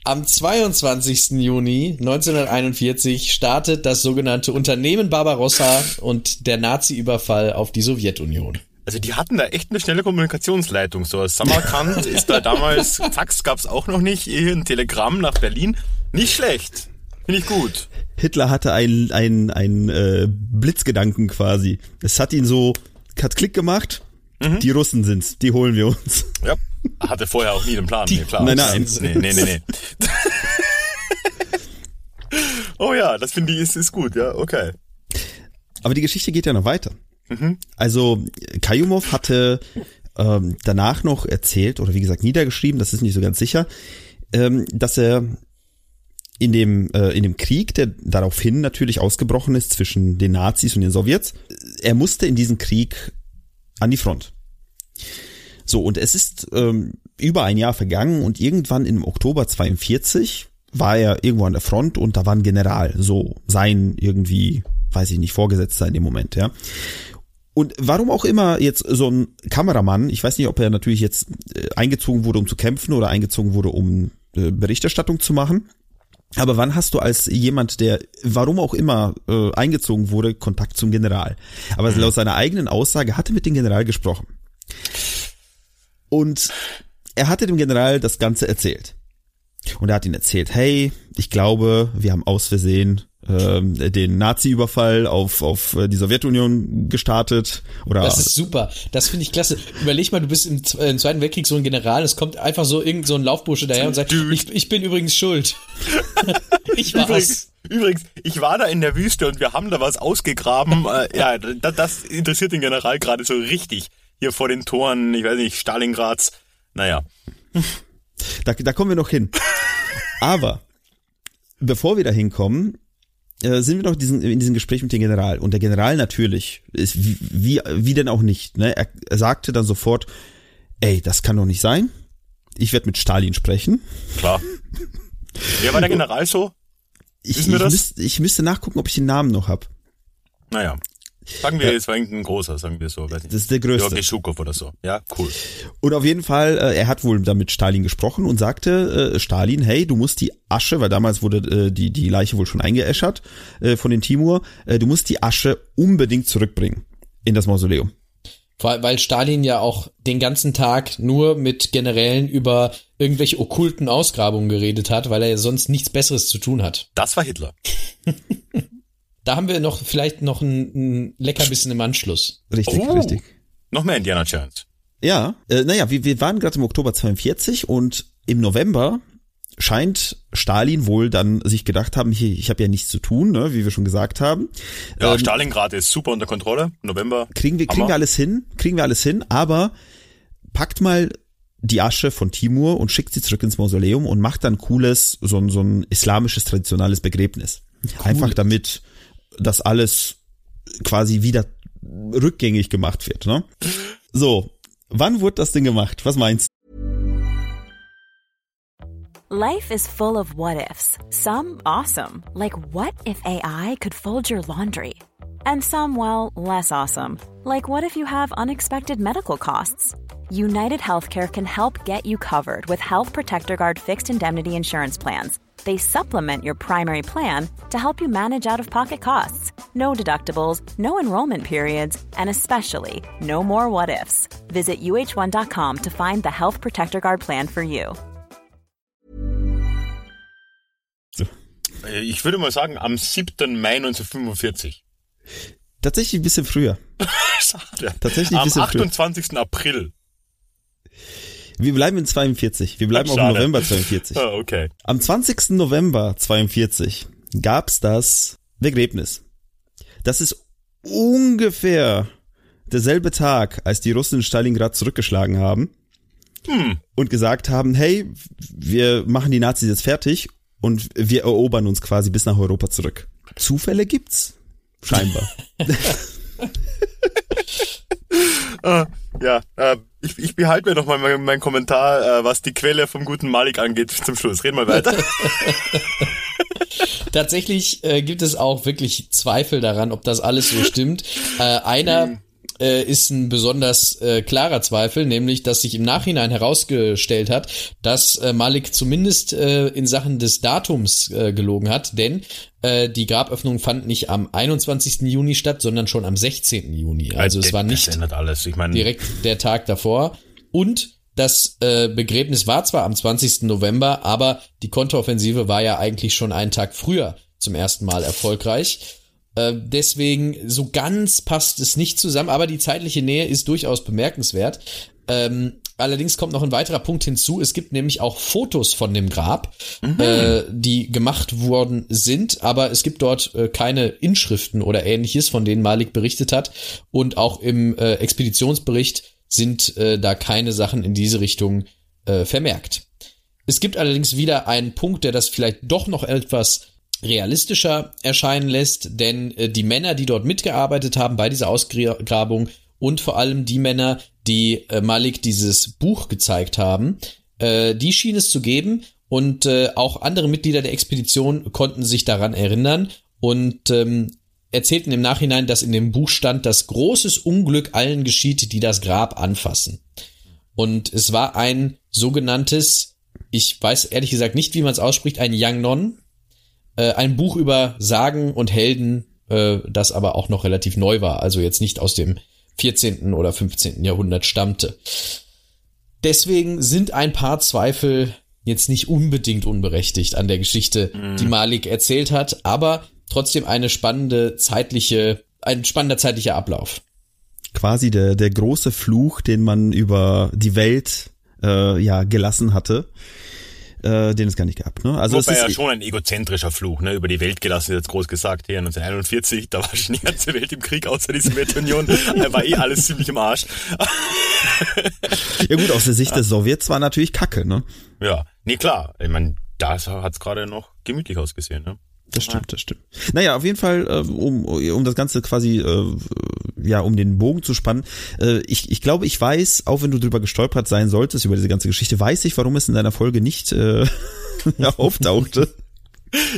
[SPEAKER 2] Am 22. Juni 1941 startet das sogenannte Unternehmen Barbarossa und der Nazi-Überfall auf die Sowjetunion.
[SPEAKER 4] Also die hatten da echt eine schnelle Kommunikationsleitung. So Samarkand [laughs] ist da damals, Fax gab's auch noch nicht, hier ein Telegramm nach Berlin. Nicht schlecht. Finde ich gut.
[SPEAKER 3] Hitler hatte einen ein, ein, äh, Blitzgedanken quasi. Es hat ihn so, hat Klick gemacht. Mhm. Die Russen sind's, die holen wir uns.
[SPEAKER 4] Ja. Hatte vorher auch nie den Plan.
[SPEAKER 3] Die, nee, klar. Nein, nein.
[SPEAKER 4] Nee, nee, nee, nee. [laughs] oh ja, das finde ich ist, ist gut, ja, okay.
[SPEAKER 3] Aber die Geschichte geht ja noch weiter. Mhm. Also Kayumov hatte ähm, danach noch erzählt, oder wie gesagt niedergeschrieben, das ist nicht so ganz sicher, ähm, dass er in dem, äh, in dem Krieg, der daraufhin natürlich ausgebrochen ist zwischen den Nazis und den Sowjets, er musste in diesen Krieg an die Front. So, und es ist ähm, über ein Jahr vergangen und irgendwann im Oktober 42 war er irgendwo an der Front und da war ein General, so sein irgendwie, weiß ich nicht, Vorgesetzter in dem Moment, ja. Und warum auch immer jetzt so ein Kameramann, ich weiß nicht, ob er natürlich jetzt äh, eingezogen wurde, um zu kämpfen oder eingezogen wurde, um äh, Berichterstattung zu machen. Aber wann hast du als jemand, der warum auch immer äh, eingezogen wurde, Kontakt zum General? Aber mhm. laut seiner eigenen Aussage hatte mit dem General gesprochen. Und er hatte dem General das Ganze erzählt. Und er hat ihn erzählt, hey, ich glaube, wir haben aus Versehen ähm, den Nazi-Überfall auf, auf äh, die Sowjetunion gestartet. Oder
[SPEAKER 2] das ist super. Das finde ich klasse. Überleg mal, du bist im, im, Zweiten Weltkrieg so ein General, es kommt einfach so irgend so ein Laufbursche daher und sagt, ich, ich bin übrigens schuld. [laughs]
[SPEAKER 4] ich war's. Übrigens, übrigens, ich war da in der Wüste und wir haben da was ausgegraben. äh, ja, das, das interessiert den General gerade so richtig hier vor den Toren, ich weiß nicht, Stalingrads. Naja.
[SPEAKER 3] Da, da kommen wir noch hin. Aber bevor wir da hinkommen, äh, sind wir noch diesen, in diesem Gespräch mit dem General. Und der General natürlich, ist wie, wie, wie denn auch nicht, ne? Er, er sagte dann sofort, ey, das kann doch nicht sein. Ich werde mit Stalin sprechen.
[SPEAKER 4] Klar. Wer war der General so?
[SPEAKER 3] Ich, ich, müsste, ich müsste nachgucken, ob ich den Namen noch hab.
[SPEAKER 4] Naja. Sagen wir, ja. es war irgendein großer, sagen wir so.
[SPEAKER 3] Weiß nicht. Das ist der größte.
[SPEAKER 4] Georgi Schukow oder so. Ja, cool.
[SPEAKER 3] Und auf jeden Fall, äh, er hat wohl damit Stalin gesprochen und sagte, äh, Stalin, hey, du musst die Asche, weil damals wurde äh, die, die Leiche wohl schon eingeäschert äh, von den Timur, äh, du musst die Asche unbedingt zurückbringen in das Mausoleum.
[SPEAKER 2] Weil Stalin ja auch den ganzen Tag nur mit Generälen über irgendwelche okkulten Ausgrabungen geredet hat, weil er ja sonst nichts Besseres zu tun hat.
[SPEAKER 4] Das war Hitler. [laughs]
[SPEAKER 2] Da haben wir noch vielleicht noch ein, ein Leckerbissen im Anschluss.
[SPEAKER 3] Richtig, oh, richtig.
[SPEAKER 4] Noch mehr Indiana Jones.
[SPEAKER 3] Ja, äh, naja, wir, wir waren gerade im Oktober 42 und im November scheint Stalin wohl dann sich gedacht haben, ich, ich habe ja nichts zu tun, ne, wie wir schon gesagt haben.
[SPEAKER 4] Ja, ähm, Stalingrad ist super unter Kontrolle. November.
[SPEAKER 3] Kriegen wir, kriegen wir alles hin, kriegen wir alles hin, aber packt mal die Asche von Timur und schickt sie zurück ins Mausoleum und macht dann cooles, so, ein so ein islamisches traditionelles Begräbnis. Cool. Einfach damit das alles quasi wieder rückgängig gemacht wird. Ne? So, wann wurde das Ding gemacht? Was meinst du?
[SPEAKER 6] Life is full of what ifs. Some awesome, like what if AI could fold your laundry? And some, well, less awesome, like what if you have unexpected medical costs? United Healthcare can help get you covered with Health Protector Guard fixed indemnity insurance plans. They supplement your primary plan to help you manage out of pocket costs. No deductibles, no enrollment periods, and especially no more what ifs. Visit uh1.com to find the Health Protector Guard plan for you.
[SPEAKER 4] Äh, Ich würde mal sagen, am 7. Mai 1945.
[SPEAKER 3] Tatsächlich ein bisschen früher. [laughs]
[SPEAKER 4] Schade.
[SPEAKER 3] Tatsächlich ein
[SPEAKER 4] Am
[SPEAKER 3] bisschen früher.
[SPEAKER 4] 28. April.
[SPEAKER 3] Wir bleiben in 42. Wir bleiben auch im. November [laughs] 42.
[SPEAKER 4] Ah, okay.
[SPEAKER 3] Am 20. November 42 gab's das Begräbnis. Das ist ungefähr derselbe Tag, als die Russen in Stalingrad zurückgeschlagen haben und gesagt haben, hey, wir machen die Nazis jetzt fertig und wir erobern uns quasi bis nach Europa zurück. Zufälle gibt's. Scheinbar. [laughs]
[SPEAKER 4] Ah, ja, äh, ich, ich behalte mir noch mal meinen mein Kommentar, äh, was die Quelle vom guten Malik angeht, zum Schluss. Reden wir weiter. [laughs]
[SPEAKER 2] Tatsächlich äh, gibt es auch wirklich Zweifel daran, ob das alles so stimmt. Äh, einer äh, ist ein besonders äh, klarer Zweifel, nämlich, dass sich im Nachhinein herausgestellt hat, dass äh, Malik zumindest äh, in Sachen des Datums äh, gelogen hat, denn äh, die Graböffnung fand nicht am 21. Juni statt, sondern schon am 16. Juni. Also es war nicht
[SPEAKER 4] meine,
[SPEAKER 2] direkt der Tag davor. Und das äh, Begräbnis war zwar am 20. November, aber die Konteroffensive war ja eigentlich schon einen Tag früher zum ersten Mal erfolgreich. Äh, deswegen so ganz passt es nicht zusammen, aber die zeitliche Nähe ist durchaus bemerkenswert. Ähm, allerdings kommt noch ein weiterer Punkt hinzu. Es gibt nämlich auch Fotos von dem Grab, äh, die gemacht worden sind, aber es gibt dort äh, keine Inschriften oder ähnliches, von denen Malik berichtet hat. Und auch im äh, Expeditionsbericht sind äh, da keine Sachen in diese Richtung äh, vermerkt. Es gibt allerdings wieder einen Punkt, der das vielleicht doch noch etwas realistischer erscheinen lässt, denn äh, die Männer, die dort mitgearbeitet haben bei dieser Ausgrabung und vor allem die Männer, die äh, Malik dieses Buch gezeigt haben, äh, die schien es zu geben und äh, auch andere Mitglieder der Expedition konnten sich daran erinnern und ähm, erzählten im Nachhinein, dass in dem Buch stand, dass großes Unglück allen geschieht, die das Grab anfassen. Und es war ein sogenanntes, ich weiß ehrlich gesagt nicht, wie man es ausspricht, ein Yangnon, äh, ein Buch über Sagen und Helden, äh, das aber auch noch relativ neu war, also jetzt nicht aus dem 14. oder 15. Jahrhundert stammte. Deswegen sind ein paar Zweifel jetzt nicht unbedingt unberechtigt an der Geschichte, die Malik erzählt hat, aber trotzdem eine spannende zeitliche, ein spannender zeitlicher Ablauf.
[SPEAKER 3] quasi der, der große Fluch, den man über die Welt äh, ja gelassen hatte, äh, den es gar nicht gab. Ne? Also es
[SPEAKER 4] Wobei
[SPEAKER 3] ist
[SPEAKER 4] ja schon ein egozentrischer Fluch, ne? Über die Welt gelassen, ist jetzt groß gesagt, hier 1941, da war schon die ganze Welt im Krieg, außer die Sowjetunion, da war eh alles ziemlich im Arsch.
[SPEAKER 3] ja gut aus der Sicht der Sowjets war natürlich Kacke, ne?
[SPEAKER 4] Ja, nee, klar, ich meine, da hat's gerade noch gemütlich ausgesehen, ne?
[SPEAKER 3] Das stimmt, das stimmt. Naja, auf jeden Fall, äh, um, um das Ganze quasi, äh, ja, um den Bogen zu spannen. Äh, ich, ich glaube, ich weiß, auch wenn du drüber gestolpert sein solltest, über diese ganze Geschichte, weiß ich, warum es in deiner Folge nicht äh, [laughs] auftauchte.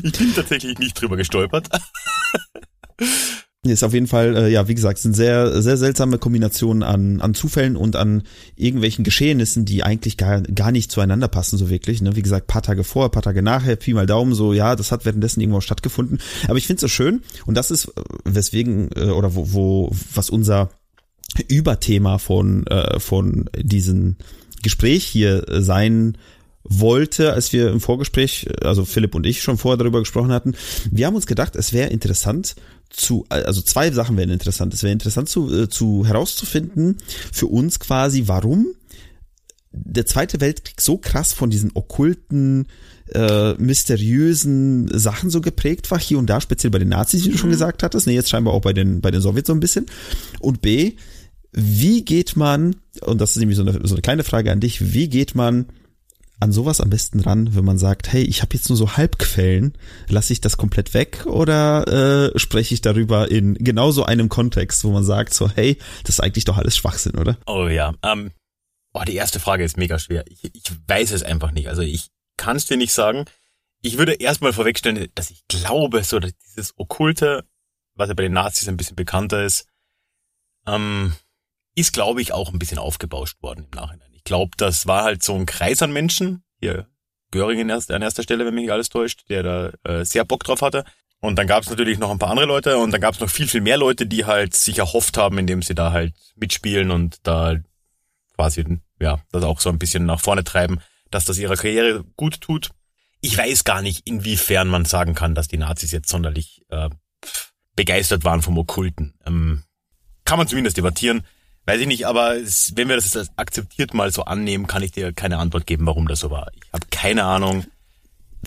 [SPEAKER 4] Ich bin tatsächlich nicht drüber gestolpert.
[SPEAKER 3] Ist auf jeden Fall, äh, ja, wie gesagt, sind sehr, sehr seltsame Kombinationen an, an Zufällen und an irgendwelchen Geschehnissen, die eigentlich gar, gar nicht zueinander passen, so wirklich. Ne? Wie gesagt, paar Tage vor, paar Tage nachher, Pi mal Daumen, so, ja, das hat währenddessen irgendwo stattgefunden. Aber ich finde es so schön, und das ist, äh, weswegen, äh, oder wo, wo, was unser Überthema von, äh, von diesem Gespräch hier sein wollte, als wir im Vorgespräch, also Philipp und ich schon vorher darüber gesprochen hatten, wir haben uns gedacht, es wäre interessant zu, also zwei Sachen wären interessant. Es wäre interessant zu, äh, zu herauszufinden für uns quasi, warum der Zweite Weltkrieg so krass von diesen okkulten, äh, mysteriösen Sachen so geprägt war, hier und da, speziell bei den Nazis, wie du schon gesagt hattest, ne, jetzt scheinbar auch bei den, bei den Sowjets so ein bisschen. Und B, wie geht man, und das ist nämlich so eine, so eine kleine Frage an dich, wie geht man an sowas am besten ran, wenn man sagt, hey, ich habe jetzt nur so Halbquellen, lasse ich das komplett weg oder äh, spreche ich darüber in genau so einem Kontext, wo man sagt so, hey, das ist eigentlich doch alles Schwachsinn, oder?
[SPEAKER 4] Oh ja, ähm, boah, die erste Frage ist mega schwer. Ich, ich weiß es einfach nicht. Also ich, kann es dir nicht sagen. Ich würde erstmal vorwegstellen, dass ich glaube, so dass dieses Okkulte, was ja bei den Nazis ein bisschen bekannter ist, ähm, ist, glaube ich, auch ein bisschen aufgebauscht worden im Nachhinein. Ich glaube, das war halt so ein Kreis an Menschen, hier Göring an erster Stelle, wenn mich nicht alles täuscht, der da äh, sehr Bock drauf hatte. Und dann gab es natürlich noch ein paar andere Leute und dann gab es noch viel, viel mehr Leute, die halt sich erhofft haben, indem sie da halt mitspielen und da quasi, ja, das auch so ein bisschen nach vorne treiben, dass das ihrer Karriere gut tut. Ich weiß gar nicht, inwiefern man sagen kann, dass die Nazis jetzt sonderlich äh, begeistert waren vom Okkulten. Ähm, kann man zumindest debattieren. Weiß ich nicht, aber es, wenn wir das jetzt akzeptiert mal so annehmen, kann ich dir keine Antwort geben, warum das so war. Ich habe keine Ahnung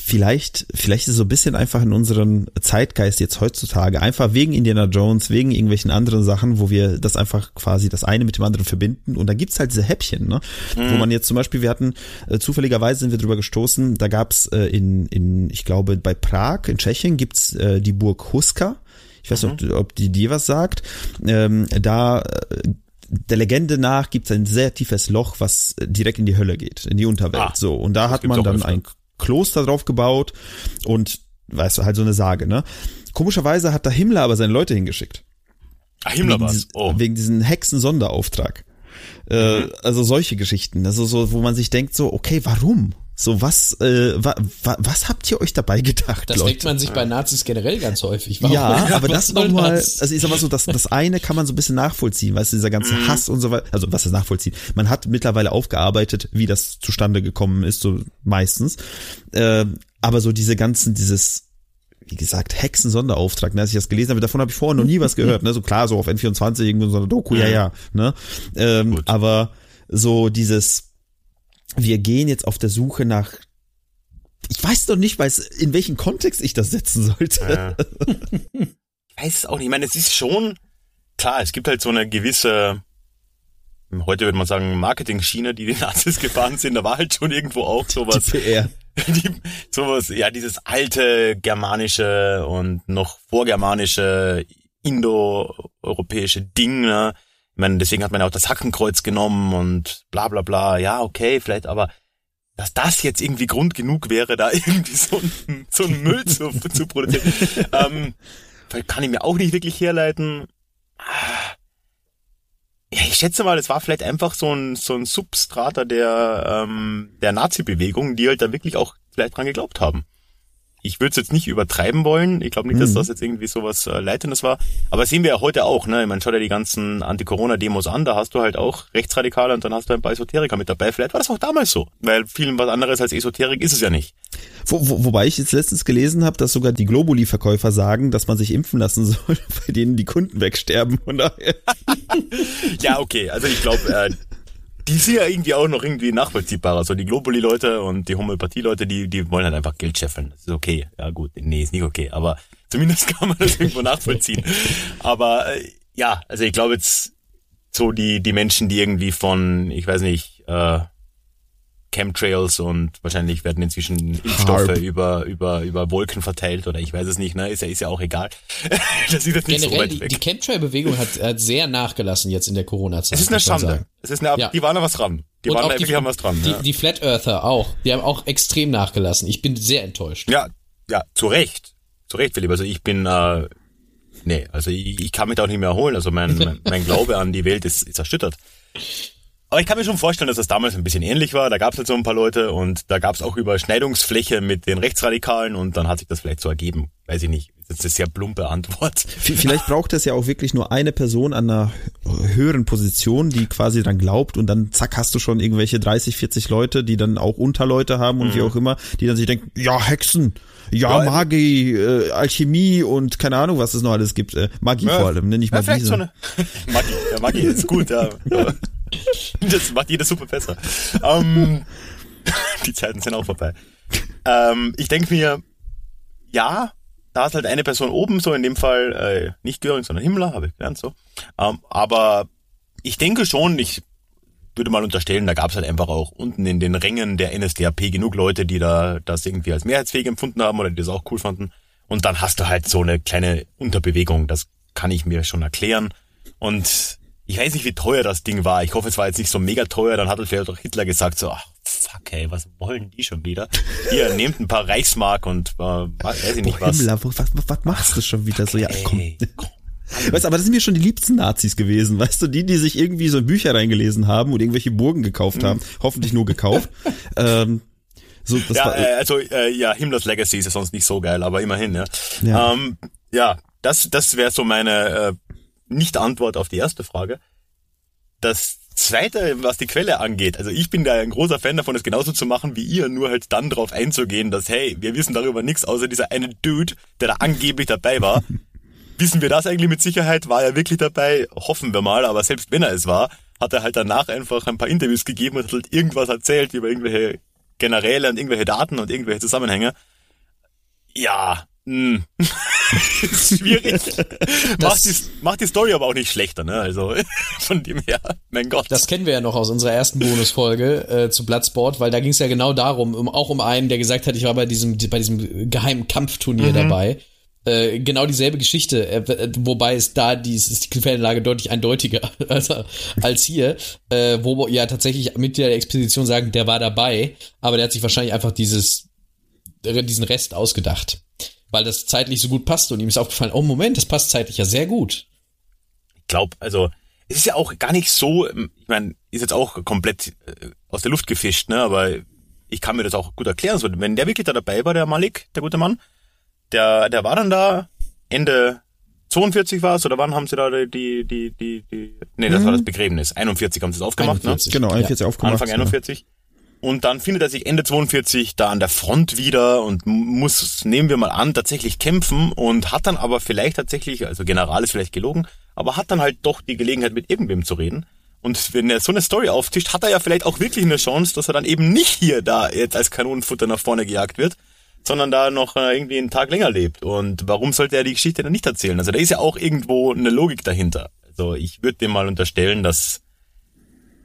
[SPEAKER 3] vielleicht, vielleicht ist es so ein bisschen einfach in unserem Zeitgeist jetzt heutzutage, einfach wegen Indiana Jones, wegen irgendwelchen anderen Sachen, wo wir das einfach quasi das eine mit dem anderen verbinden. Und da gibt's halt diese Häppchen, ne? Mhm. Wo man jetzt zum Beispiel, wir hatten, äh, zufälligerweise sind wir drüber gestoßen, da gab's äh, in, in, ich glaube, bei Prag, in Tschechien, gibt's äh, die Burg Huska. Ich weiß nicht, mhm. ob, ob die dir was sagt. Ähm, da äh, der Legende nach gibt es ein sehr tiefes Loch, was direkt in die Hölle geht, in die Unterwelt. Ah, so und da hat man dann ein Kloster drauf gebaut und weißt du, halt so eine Sage, ne? Komischerweise hat da Himmler aber seine Leute hingeschickt.
[SPEAKER 4] Ach, Himmler war's.
[SPEAKER 3] Oh. Wegen diesen Hexen-Sonderauftrag. Äh, mhm. Also solche Geschichten, also so, wo man sich denkt so, okay, warum? So, was, äh, wa, wa, was habt ihr euch dabei gedacht?
[SPEAKER 2] Das Leute? denkt man sich bei Nazis generell ganz häufig.
[SPEAKER 3] Warum? Ja, [laughs] aber das nochmal, also ich sag mal so, das, das eine kann man so ein bisschen nachvollziehen, weißt du, dieser ganze mhm. Hass und so weiter, also was ist nachvollziehen? Man hat mittlerweile aufgearbeitet, wie das zustande gekommen ist, so meistens. Äh, aber so diese ganzen, dieses, wie gesagt, Hexen-Sonderauftrag, ne, als ich das gelesen habe, davon habe ich vorher noch nie was gehört, ne, so klar, so auf N24 irgendwo so eine Doku, ja, ja, ne, ähm, aber so dieses, wir gehen jetzt auf der Suche nach ich weiß doch nicht, weiß, in welchen Kontext ich das setzen sollte. Ja.
[SPEAKER 4] Ich weiß es auch nicht. Ich meine, es ist schon klar, es gibt halt so eine gewisse, heute würde man sagen, Marketing-Schiene, die die Nazis [laughs] gefahren sind. Da war halt schon irgendwo auch sowas.
[SPEAKER 3] Die PR. [laughs]
[SPEAKER 4] Die, sowas, ja, dieses alte germanische und noch vorgermanische indoeuropäische Ding, ne? Ich meine, deswegen hat man ja auch das Hackenkreuz genommen und bla bla bla. Ja, okay, vielleicht, aber dass das jetzt irgendwie Grund genug wäre, da [laughs] irgendwie so ein, so Müll zu, zu produzieren, [laughs] ähm, kann ich mir auch nicht wirklich herleiten. Ja, ich schätze mal, es war vielleicht einfach so ein, so ein Substrater der, ähm, der Nazi-Bewegung, die halt da wirklich auch vielleicht dran geglaubt haben ich würde es jetzt nicht übertreiben wollen. Ich glaube nicht, dass mhm. das jetzt irgendwie sowas äh, Leitendes war. Aber sehen wir ja heute auch, ne? Ich meine, schau dir die ganzen Anti-Corona-Demos an, da hast du halt auch Rechtsradikale und dann hast du ein paar Esoteriker mit dabei. Vielleicht war das auch damals so, weil vielen was anderes als Esoterik ist es ja nicht.
[SPEAKER 3] Wo, wo, wobei ich jetzt letztens gelesen habe, dass sogar die Globuli-Verkäufer sagen, dass man sich impfen lassen [laughs] soll, bei denen die Kunden wegsterben. Von daher. [laughs]
[SPEAKER 4] ja, okay. Also ich glaube, äh, die sind ja irgendwie auch noch irgendwie nachvollziehbarer. So die Globuli-Leute und die Homöopathie-Leute, die, die wollen halt einfach Geld scheffeln. Das ist okay. Ja gut, nee, ist nicht okay. Aber [laughs] zumindest kann man das irgendwo nachvollziehen. Aber äh, ja, also ich glaube jetzt so die, die Menschen, die irgendwie von, ich weiß nicht, äh, Chemtrails und wahrscheinlich werden inzwischen Impfstoffe Harp. über, über, über Wolken verteilt oder ich weiß es nicht, ne? Ist ja, ist ja auch egal. [laughs]
[SPEAKER 2] das ist jetzt nicht Generell, so weit weg. Die, die Chemtrail-Bewegung hat, hat sehr nachgelassen jetzt in der Corona-Zeit.
[SPEAKER 4] Es ist eine Schande. Es ist eine, ja. die waren da was dran. Die und waren da wirklich haben was dran.
[SPEAKER 2] Die, ja. die Flat Earther auch. Die haben auch extrem nachgelassen. Ich bin sehr enttäuscht.
[SPEAKER 4] Ja, ja, zu Recht. Zu Recht, Philipp. Also ich bin, äh, nee, also ich, ich kann mich da auch nicht mehr erholen. Also mein, mein, mein Glaube an die Welt ist, ist erschüttert. Aber ich kann mir schon vorstellen, dass das damals ein bisschen ähnlich war. Da gab es halt so ein paar Leute und da gab es auch Überschneidungsfläche mit den Rechtsradikalen und dann hat sich das vielleicht so ergeben. Weiß ich nicht. Das ist eine sehr plumpe Antwort.
[SPEAKER 3] Vielleicht braucht es ja auch wirklich nur eine Person an einer höheren Position, die quasi dran glaubt und dann zack hast du schon irgendwelche 30, 40 Leute, die dann auch Unterleute haben und mhm. wie auch immer, die dann sich denken, ja, Hexen, ja, ja Magie, äh, Alchemie und keine Ahnung, was es noch alles gibt. Äh, Magie ja, vor allem, ne? Nicht Magie. So eine [laughs]
[SPEAKER 4] Magie, ja, Magie ist gut, ja. [laughs] [laughs] Das macht jede Suppe besser. Ähm, [laughs] die Zeiten sind auch vorbei. Ähm, ich denke mir, ja, da ist halt eine Person oben, so in dem Fall äh, nicht Göring, sondern Himmler, habe ich gelernt so. Ähm, aber ich denke schon, ich würde mal unterstellen, da gab es halt einfach auch unten in den Rängen der NSDAP genug Leute, die da das irgendwie als mehrheitsfähig empfunden haben oder die das auch cool fanden. Und dann hast du halt so eine kleine Unterbewegung, das kann ich mir schon erklären. Und ich weiß nicht, wie teuer das Ding war. Ich hoffe, es war jetzt nicht so mega teuer. Dann hat vielleicht auch Hitler gesagt so, ach, fuck, ey, was wollen die schon wieder? Hier, [laughs] nehmt ein paar Reichsmark und äh, weiß ich nicht
[SPEAKER 3] oh,
[SPEAKER 4] was.
[SPEAKER 3] Himmler, was, was, was machst du schon wieder
[SPEAKER 4] fuck,
[SPEAKER 3] so? Ja, komm.
[SPEAKER 4] Ey, komm. [laughs]
[SPEAKER 3] Weißt aber das sind mir schon die liebsten Nazis gewesen, weißt du, die, die sich irgendwie so Bücher reingelesen haben und irgendwelche Burgen gekauft haben, hoffentlich nur gekauft. [laughs] ähm, so, das
[SPEAKER 4] Ja,
[SPEAKER 3] war,
[SPEAKER 4] äh, also äh, ja, Himmlers Legacy ist ja sonst nicht so geil, aber immerhin, ja.
[SPEAKER 3] Ja.
[SPEAKER 4] Ähm, ja, das, das wäre so meine äh, Nicht-Antwort auf die erste Frage. Das zweite, was die Quelle angeht, also ich bin da ein großer Fan davon, es genauso zu machen wie ihr, nur halt dann drauf einzugehen, dass, hey, wir wissen darüber nichts, außer dieser eine Dude, der da angeblich dabei war. [laughs] Wissen wir das eigentlich mit Sicherheit? War er wirklich dabei? Hoffen wir mal, aber selbst wenn er es war, hat er halt danach einfach ein paar Interviews gegeben und hat halt irgendwas erzählt über irgendwelche Generäle und irgendwelche Daten und irgendwelche Zusammenhänge. Ja, [laughs] ist schwierig. macht, die, macht die Story aber auch nicht schlechter, ne? Also [laughs] von dem her, mein Gott.
[SPEAKER 2] Das kennen wir ja noch aus unserer ersten Bonusfolge äh, zu Bloodsport, weil da ging es ja genau darum, um, auch um einen, der gesagt hat, ich war bei diesem, bei diesem geheimen Kampfturnier dabei. Äh, genau dieselbe Geschichte, äh, wobei es da die, ist die Quellenlage deutlich eindeutiger [laughs] als, als hier, äh, wo ja tatsächlich Mitglieder der Expedition sagen, der war dabei, aber der hat sich wahrscheinlich einfach dieses diesen Rest ausgedacht, weil das zeitlich so gut passt und ihm ist aufgefallen, oh Moment, das passt zeitlich ja sehr gut.
[SPEAKER 4] Ich glaube, also es ist ja auch gar nicht so, ich meine, ist jetzt auch komplett äh, aus der Luft gefischt, ne? Aber ich kann mir das auch gut erklären. So, wenn der wirklich da dabei war, der Malik, der gute Mann, der, der war dann da Ende 42 war es oder wann haben sie da die, die, die, die, nee, das war das Begräbnis. 41 haben sie es aufgemacht,
[SPEAKER 2] 41.
[SPEAKER 3] genau, 41 aufgemacht.
[SPEAKER 4] Anfang 41. Und dann findet er sich Ende 42 da an der Front wieder und muss, nehmen wir mal an, tatsächlich kämpfen und hat dann aber vielleicht tatsächlich, also General ist vielleicht gelogen, aber hat dann halt doch die Gelegenheit mit irgendwem zu reden. Und wenn er so eine Story auftischt, hat er ja vielleicht auch wirklich eine Chance, dass er dann eben nicht hier da jetzt als Kanonenfutter nach vorne gejagt wird, sondern da noch äh, irgendwie einen Tag länger lebt. Und warum sollte er die Geschichte dann nicht erzählen? Also da ist ja auch irgendwo eine Logik dahinter. Also ich würde dem mal unterstellen, dass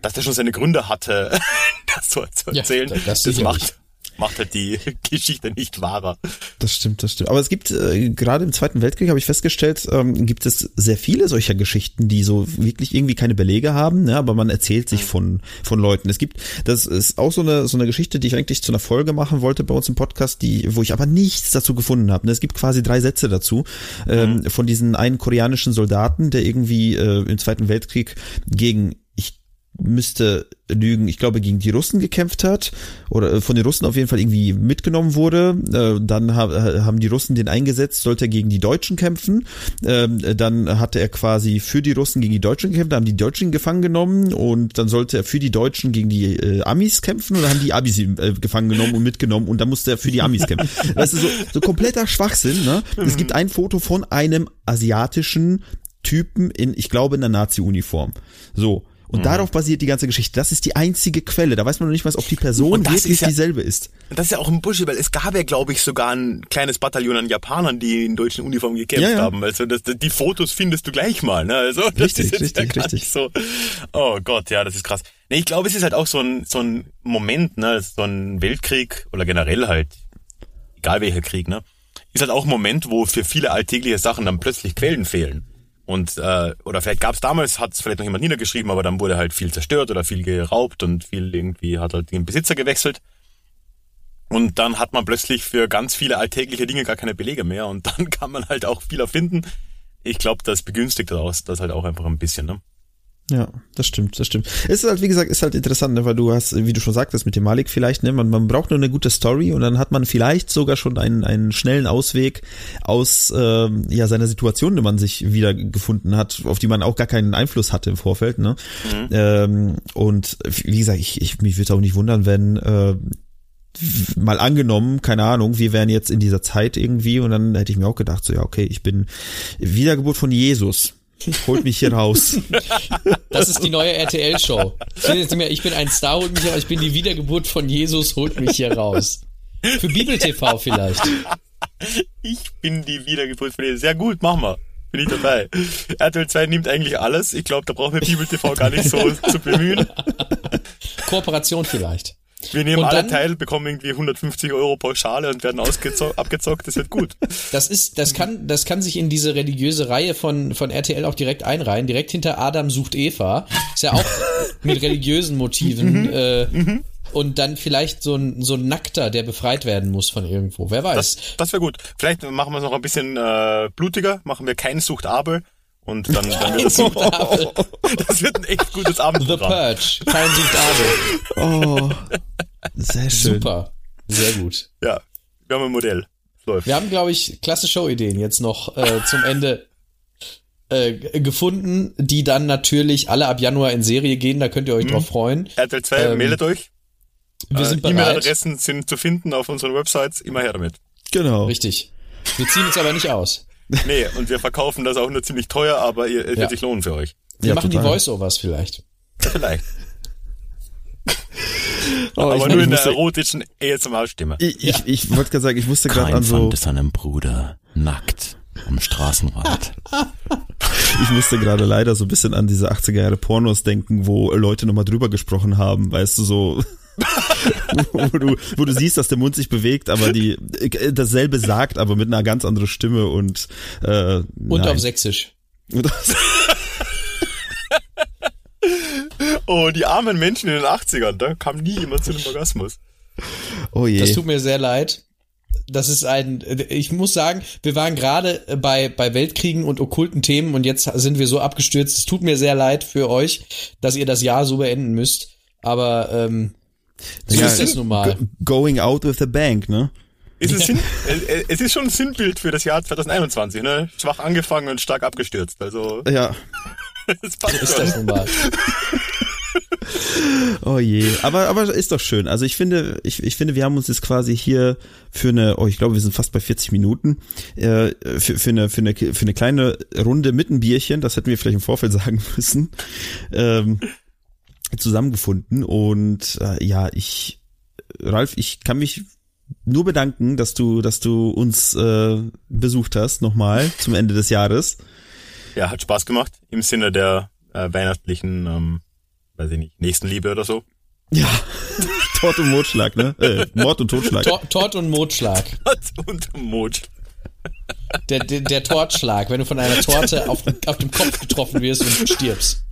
[SPEAKER 4] dass der schon seine Gründe hatte, [laughs] das so zu
[SPEAKER 2] Ja,
[SPEAKER 4] erzählen.
[SPEAKER 2] das
[SPEAKER 4] das
[SPEAKER 2] sicherlich.
[SPEAKER 4] macht, macht halt die [laughs] Geschichte nicht wahrer.
[SPEAKER 3] Das stimmt, das stimmt. Aber es gibt, äh, gerade im Zweiten Weltkrieg habe ich festgestellt, ähm, gibt es sehr viele solcher Geschichten, die so wirklich irgendwie keine Belege haben, ne, aber man erzählt sich von, von Leuten. Es gibt, das ist auch so eine, so eine Geschichte, die ich eigentlich zu einer Folge machen wollte bei uns im Podcast, die, wo ich aber nichts dazu gefunden habe. ne. Es gibt quasi drei Sätze dazu, ähm, von diesen einen koreanischen Soldaten, der irgendwie äh, im Zweiten Weltkrieg gegen müsste lügen, ich glaube, gegen die Russen gekämpft hat oder äh, von den Russen auf jeden Fall irgendwie mitgenommen wurde. Äh, Dann ha- äh, haben die Russen den eingesetzt, sollte er gegen die Deutschen kämpfen. Ähm, Dann hatte er quasi für die Russen gegen die Deutschen gekämpft, da haben die Deutschen ihn gefangen genommen und dann sollte er für die Deutschen gegen die äh, Amis kämpfen und dann haben die Amis ihn äh, gefangen genommen und mitgenommen und dann musste er für die Amis kämpfen. [laughs] Weißt du, so, so kompletter Schwachsinn. Ne? Es gibt ein Foto von einem asiatischen Typen in, ich glaube, in einer Nazi-Uniform. So. Und
[SPEAKER 4] Mhm.
[SPEAKER 3] darauf basiert die ganze Geschichte. Das ist die einzige Quelle. Da weiß man noch nicht mal, ob die Person wirklich
[SPEAKER 4] ist ja-
[SPEAKER 3] dieselbe ist.
[SPEAKER 4] Und das ist ja auch ein Bullshit, weil es gab ja, glaube ich, sogar ein kleines Bataillon an Japanern, die in deutschen Uniformen gekämpft
[SPEAKER 3] Ja, ja.
[SPEAKER 4] haben. Also das, die Fotos findest du gleich mal. Ne? Also
[SPEAKER 3] Richtig, richtig, richtig.
[SPEAKER 4] so. Oh Gott, ja, das ist krass. Nee, ich glaube, es ist halt auch so ein, so ein Moment, ne, so ein Weltkrieg oder generell halt, egal welcher Krieg, ne, ist halt auch ein Moment, wo für viele alltägliche Sachen dann plötzlich Quellen fehlen. Und äh, oder vielleicht gab es damals, hat es vielleicht noch jemand niedergeschrieben, aber dann wurde halt viel zerstört oder viel geraubt und viel irgendwie hat halt den Besitzer gewechselt. Und dann hat man plötzlich für ganz viele alltägliche Dinge gar keine Belege mehr und dann [laughs] kann man halt auch viel erfinden. Ich glaube, das begünstigt das, das halt auch einfach ein bisschen. Ne?
[SPEAKER 3] Ja, das stimmt, das stimmt. Es ist halt, wie gesagt, ist halt interessant, ne, weil du hast, wie du schon sagtest, mit dem Malik vielleicht, ne, man, man braucht nur eine gute Story und dann hat man vielleicht sogar schon einen, einen schnellen Ausweg aus ähm, ja seiner Situation, die man sich wieder gefunden hat, auf die man auch gar keinen Einfluss hatte im Vorfeld, ne? Ähm, und wie gesagt, ich, ich mich würde auch nicht wundern, wenn äh, mal angenommen, keine Ahnung, wir wären jetzt in dieser Zeit irgendwie und dann hätte ich mir auch gedacht, so ja, okay, ich bin Wiedergeburt von Jesus. Holt mich hier raus.
[SPEAKER 2] Das ist die neue RTL-Show. Ich bin ein Star, holt mich, aber ich bin die Wiedergeburt von Jesus, holt mich hier raus. Für Bibel TV vielleicht.
[SPEAKER 4] Ich bin die Wiedergeburt von dir. Sehr gut, machen wir. Bin ich dabei. RTL 2 nimmt eigentlich alles. Ich glaube, da brauchen wir Bibel TV gar nicht so zu bemühen.
[SPEAKER 2] Kooperation vielleicht.
[SPEAKER 4] Wir nehmen
[SPEAKER 2] Und
[SPEAKER 4] alle
[SPEAKER 2] dann-
[SPEAKER 4] teil, bekommen irgendwie 150 Euro Pauschale und werden [laughs] abgezockt. Das wird gut.
[SPEAKER 2] Das ist, das kann, das kann sich in diese religiöse Reihe von, von RTL auch direkt einreihen. Direkt hinter Adam sucht Eva. Ist ja auch [laughs] mit religiösen Motiven. äh, Und dann vielleicht so ein, so ein Nackter, der befreit werden muss von irgendwo. Wer weiß.
[SPEAKER 4] Das, das wäre gut. Vielleicht machen wir es noch ein bisschen äh, blutiger, machen wir kein Sucht Abel und dann, dann wird das,
[SPEAKER 2] Sucht Abel.
[SPEAKER 4] das wird ein echt gutes
[SPEAKER 2] The
[SPEAKER 4] Abendprogramm.
[SPEAKER 2] Purge. Kein sucht Abel.
[SPEAKER 3] Oh, sehr schön.
[SPEAKER 2] Super. Sehr gut.
[SPEAKER 4] Ja, wir haben ein Modell. Es Läuft.
[SPEAKER 2] Wir haben, glaube ich, klasse Showideen jetzt noch äh, zum Ende äh, gefunden, die dann natürlich alle ab Januar in Serie gehen. Da könnt ihr euch drauf freuen.
[SPEAKER 4] RTL 2,
[SPEAKER 2] Ähm,
[SPEAKER 4] meldet euch.
[SPEAKER 2] Wir
[SPEAKER 4] Äh,
[SPEAKER 2] sind bereit.
[SPEAKER 4] E-Mail-Adressen sind zu finden auf unseren Websites. Immer her damit.
[SPEAKER 3] Genau.
[SPEAKER 2] Richtig. Wir ziehen uns aber nicht aus. [laughs]
[SPEAKER 4] Nee, und wir verkaufen das auch nur ziemlich teuer, aber ihr, es
[SPEAKER 2] Ja.
[SPEAKER 4] wird sich lohnen für euch.
[SPEAKER 2] Wir
[SPEAKER 3] Ja,
[SPEAKER 2] machen
[SPEAKER 3] total.
[SPEAKER 2] die Voice-Overs vielleicht.
[SPEAKER 4] Vielleicht. [laughs]
[SPEAKER 3] Oh,
[SPEAKER 4] aber
[SPEAKER 3] ich,
[SPEAKER 4] nur in der erotischen ASMR-Stimme.
[SPEAKER 3] ich, ich, ich wollte gerade sagen, ich musste gerade an so,
[SPEAKER 7] seinem Bruder nackt am Straßenrand. [laughs]
[SPEAKER 3] ich musste gerade leider so ein bisschen an diese 80er Jahre Pornos denken, wo Leute nochmal drüber gesprochen haben, weißt du, so, [laughs] wo du, wo du siehst, dass der Mund sich bewegt, aber die, dasselbe sagt, aber mit einer ganz anderen Stimme und, äh,
[SPEAKER 2] Und
[SPEAKER 3] nein.
[SPEAKER 2] auf Sächsisch.
[SPEAKER 3] Und [laughs]
[SPEAKER 4] Oh, die armen Menschen in den 80ern, da kam nie jemand zu einem Orgasmus.
[SPEAKER 3] oh je.
[SPEAKER 2] Das tut mir sehr leid. Das ist ein, ich muss sagen, wir waren gerade bei, bei Weltkriegen und okkulten Themen und jetzt sind wir so abgestürzt. Es tut mir sehr leid für euch, dass ihr das Jahr so beenden müsst. Aber ähm, so
[SPEAKER 3] Ja,
[SPEAKER 2] ist es nun mal.
[SPEAKER 3] Go- Going out with the bank, ne?
[SPEAKER 4] Ist es, Sinn, äh, es ist schon ein Sinnbild für das Jahr 2021, ne? Schwach angefangen und stark abgestürzt. Also,
[SPEAKER 3] Ja. [laughs]
[SPEAKER 4] es passt
[SPEAKER 2] Ist
[SPEAKER 4] schon.
[SPEAKER 2] das nun mal. [laughs]
[SPEAKER 3] Oh je, aber aber ist doch schön. Also ich finde, ich, ich finde, wir haben uns jetzt quasi hier für eine, oh ich glaube, wir sind fast bei 40 Minuten, äh, für, für eine für eine für eine kleine Runde mit einem Bierchen, das hätten wir vielleicht im Vorfeld [laughs] sagen müssen, ähm, zusammengefunden. Und äh, ja, ich, Ralf, ich kann mich nur bedanken, dass du, dass du uns äh, besucht hast nochmal zum Ende des Jahres.
[SPEAKER 4] Ja, hat Spaß gemacht. Im Sinne der äh, weihnachtlichen, ähm, weiß ich nicht, Nächstenliebe oder so.
[SPEAKER 3] Ja, [laughs] Tod und Mordschlag, ne? Äh, Mord und Totschlag.
[SPEAKER 2] Tor, Tort und Motschlag. [laughs]
[SPEAKER 4] Und Mut.
[SPEAKER 2] Der, der, der Tortschlag, wenn du von einer Torte auf, auf dem Kopf getroffen wirst und stirbst.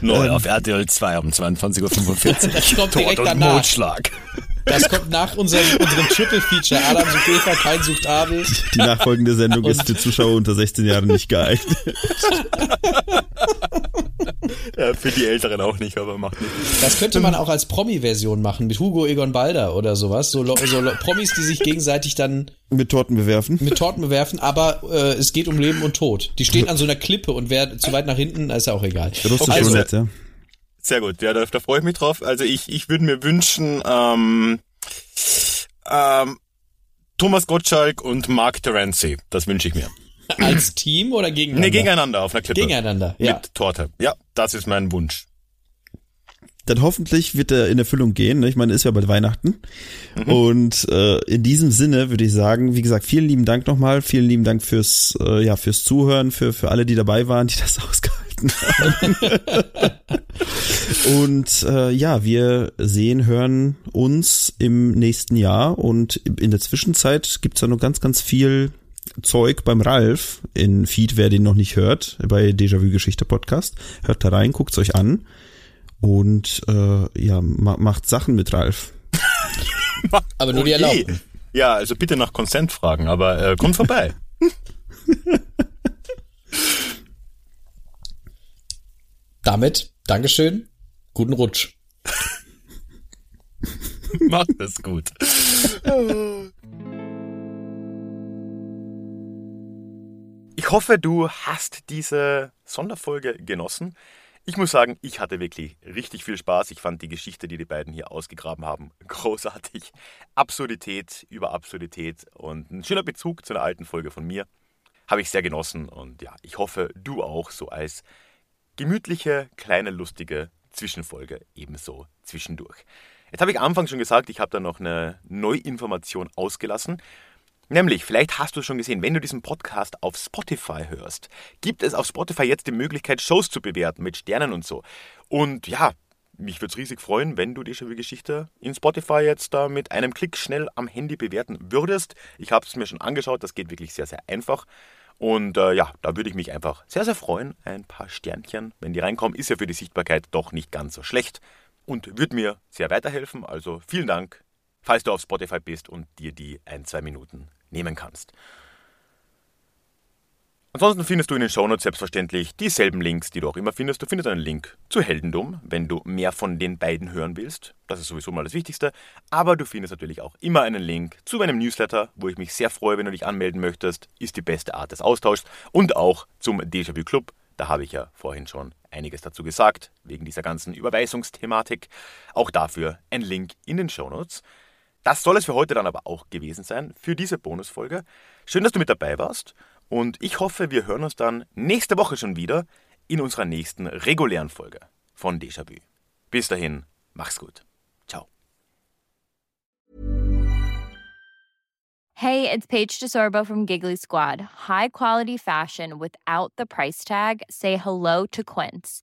[SPEAKER 7] Neu auf RTL 2 um 22.45
[SPEAKER 2] Das kommt direkt
[SPEAKER 7] Tod und
[SPEAKER 2] danach. Das kommt nach unserem, unserem Triple Feature. Adam sucht Eva, kein sucht Abel.
[SPEAKER 3] Die nachfolgende Sendung ist für Zuschauer unter 16 Jahren nicht geeignet.
[SPEAKER 4] Ja, für die Älteren auch nicht, aber macht nichts.
[SPEAKER 2] Das könnte man auch als Promi-Version machen, mit Hugo Egon Balder oder sowas. So, so Promis, die sich gegenseitig dann
[SPEAKER 3] Mit Torten bewerfen.
[SPEAKER 2] mit Torten bewerfen, aber äh, es geht um Leben und Tod. Die stehen an so einer Klippe und wer zu weit nach hinten, ist ja auch egal.
[SPEAKER 3] Russisch
[SPEAKER 4] Also-
[SPEAKER 3] Roulette, ja.
[SPEAKER 4] Sehr gut, ja, da, da freue ich mich drauf. Also ich, ich würde mir wünschen, ähm, ähm, Thomas Gottschalk und Mark Terenzi. Das wünsche ich mir.
[SPEAKER 2] Als Team oder gegeneinander?
[SPEAKER 4] Nee, gegeneinander auf einer Klippe.
[SPEAKER 2] Gegeneinander, ja.
[SPEAKER 4] Mit Torte. Ja, das ist mein Wunsch.
[SPEAKER 3] Dann hoffentlich wird er in Erfüllung gehen. Ne? Ich meine, ist ja bald Weihnachten. Und äh, in diesem Sinne würde ich sagen, wie gesagt, vielen lieben Dank nochmal. Vielen lieben Dank fürs, äh, ja, fürs Zuhören, für, für alle, die dabei waren, die das [laughs] ausgehalten haben. Und äh, ja, wir sehen, hören uns im nächsten Jahr. Und in der Zwischenzeit gibt's ja noch ganz, ganz viel Zeug beim Ralf in Feed, wer den noch nicht hört, bei Déjà-vu Geschichte Podcast. Hört da rein, guckt's euch an und äh, ja, ma macht Sachen mit Ralf. [laughs]
[SPEAKER 2] Aber nur die
[SPEAKER 4] Oh
[SPEAKER 2] erlaubten.
[SPEAKER 4] Ja, also bitte nach Consent fragen, aber äh, kommt vorbei. [laughs]
[SPEAKER 2] Damit, Dankeschön, guten Rutsch. [laughs]
[SPEAKER 4] Macht es gut. Ich hoffe, du hast diese Sonderfolge genossen. Ich muss sagen, ich hatte wirklich richtig viel Spaß. Ich fand die Geschichte, die die beiden hier ausgegraben haben, [laughs] großartig. Absurdität über Absurdität und ein schöner Bezug zu einer alten Folge von mir. Habe ich sehr genossen und ja, ich hoffe, du auch so als gemütliche, kleine, lustige Zwischenfolge ebenso zwischendurch. Jetzt habe ich am Anfang schon gesagt, ich habe da noch eine Neuinformation ausgelassen. Nämlich, vielleicht hast du schon gesehen, wenn du diesen Podcast auf Spotify hörst, gibt es auf Spotify jetzt die Möglichkeit, Shows zu bewerten mit Sternen und so. Und ja,
[SPEAKER 1] mich würde es riesig freuen, wenn du die Déjà-vu-Geschichte in Spotify jetzt da mit einem Klick schnell am Handy bewerten würdest. Ich habe es mir schon angeschaut, das geht wirklich sehr, sehr einfach. Und äh, ja, da würde ich mich einfach sehr, sehr freuen. Ein paar Sternchen, wenn die reinkommen, ist ja für die Sichtbarkeit doch nicht ganz so schlecht und würde mir sehr weiterhelfen. Also vielen Dank, falls du auf Spotify bist und dir die ein, zwei Minuten nehmen kannst. Ansonsten findest du in den Shownotes selbstverständlich dieselben Links, die du auch immer findest. Du findest einen Link zu Heldendum, wenn du mehr von den beiden hören willst. Das ist sowieso mal das Wichtigste. Aber du findest natürlich auch immer einen Link zu meinem Newsletter, wo ich mich sehr freue, wenn du dich anmelden möchtest. Ist die beste Art des Austauschs. Und auch zum Déjà-vu Club. Da habe ich ja vorhin schon einiges dazu gesagt, wegen dieser ganzen Überweisungsthematik. Auch dafür ein Link in den Shownotes. Das soll es für heute dann aber auch gewesen sein, für diese Bonusfolge. Schön, dass du mit dabei warst. Und ich hoffe, wir hören uns dann nächste Woche schon wieder in unserer nächsten regulären Folge von Déjà-vu. Bis dahin, mach's gut. Ciao.
[SPEAKER 8] Hey, it's Paige DeSorbo from Giggly Squad. High quality fashion without the price tag. Say hello to Quince.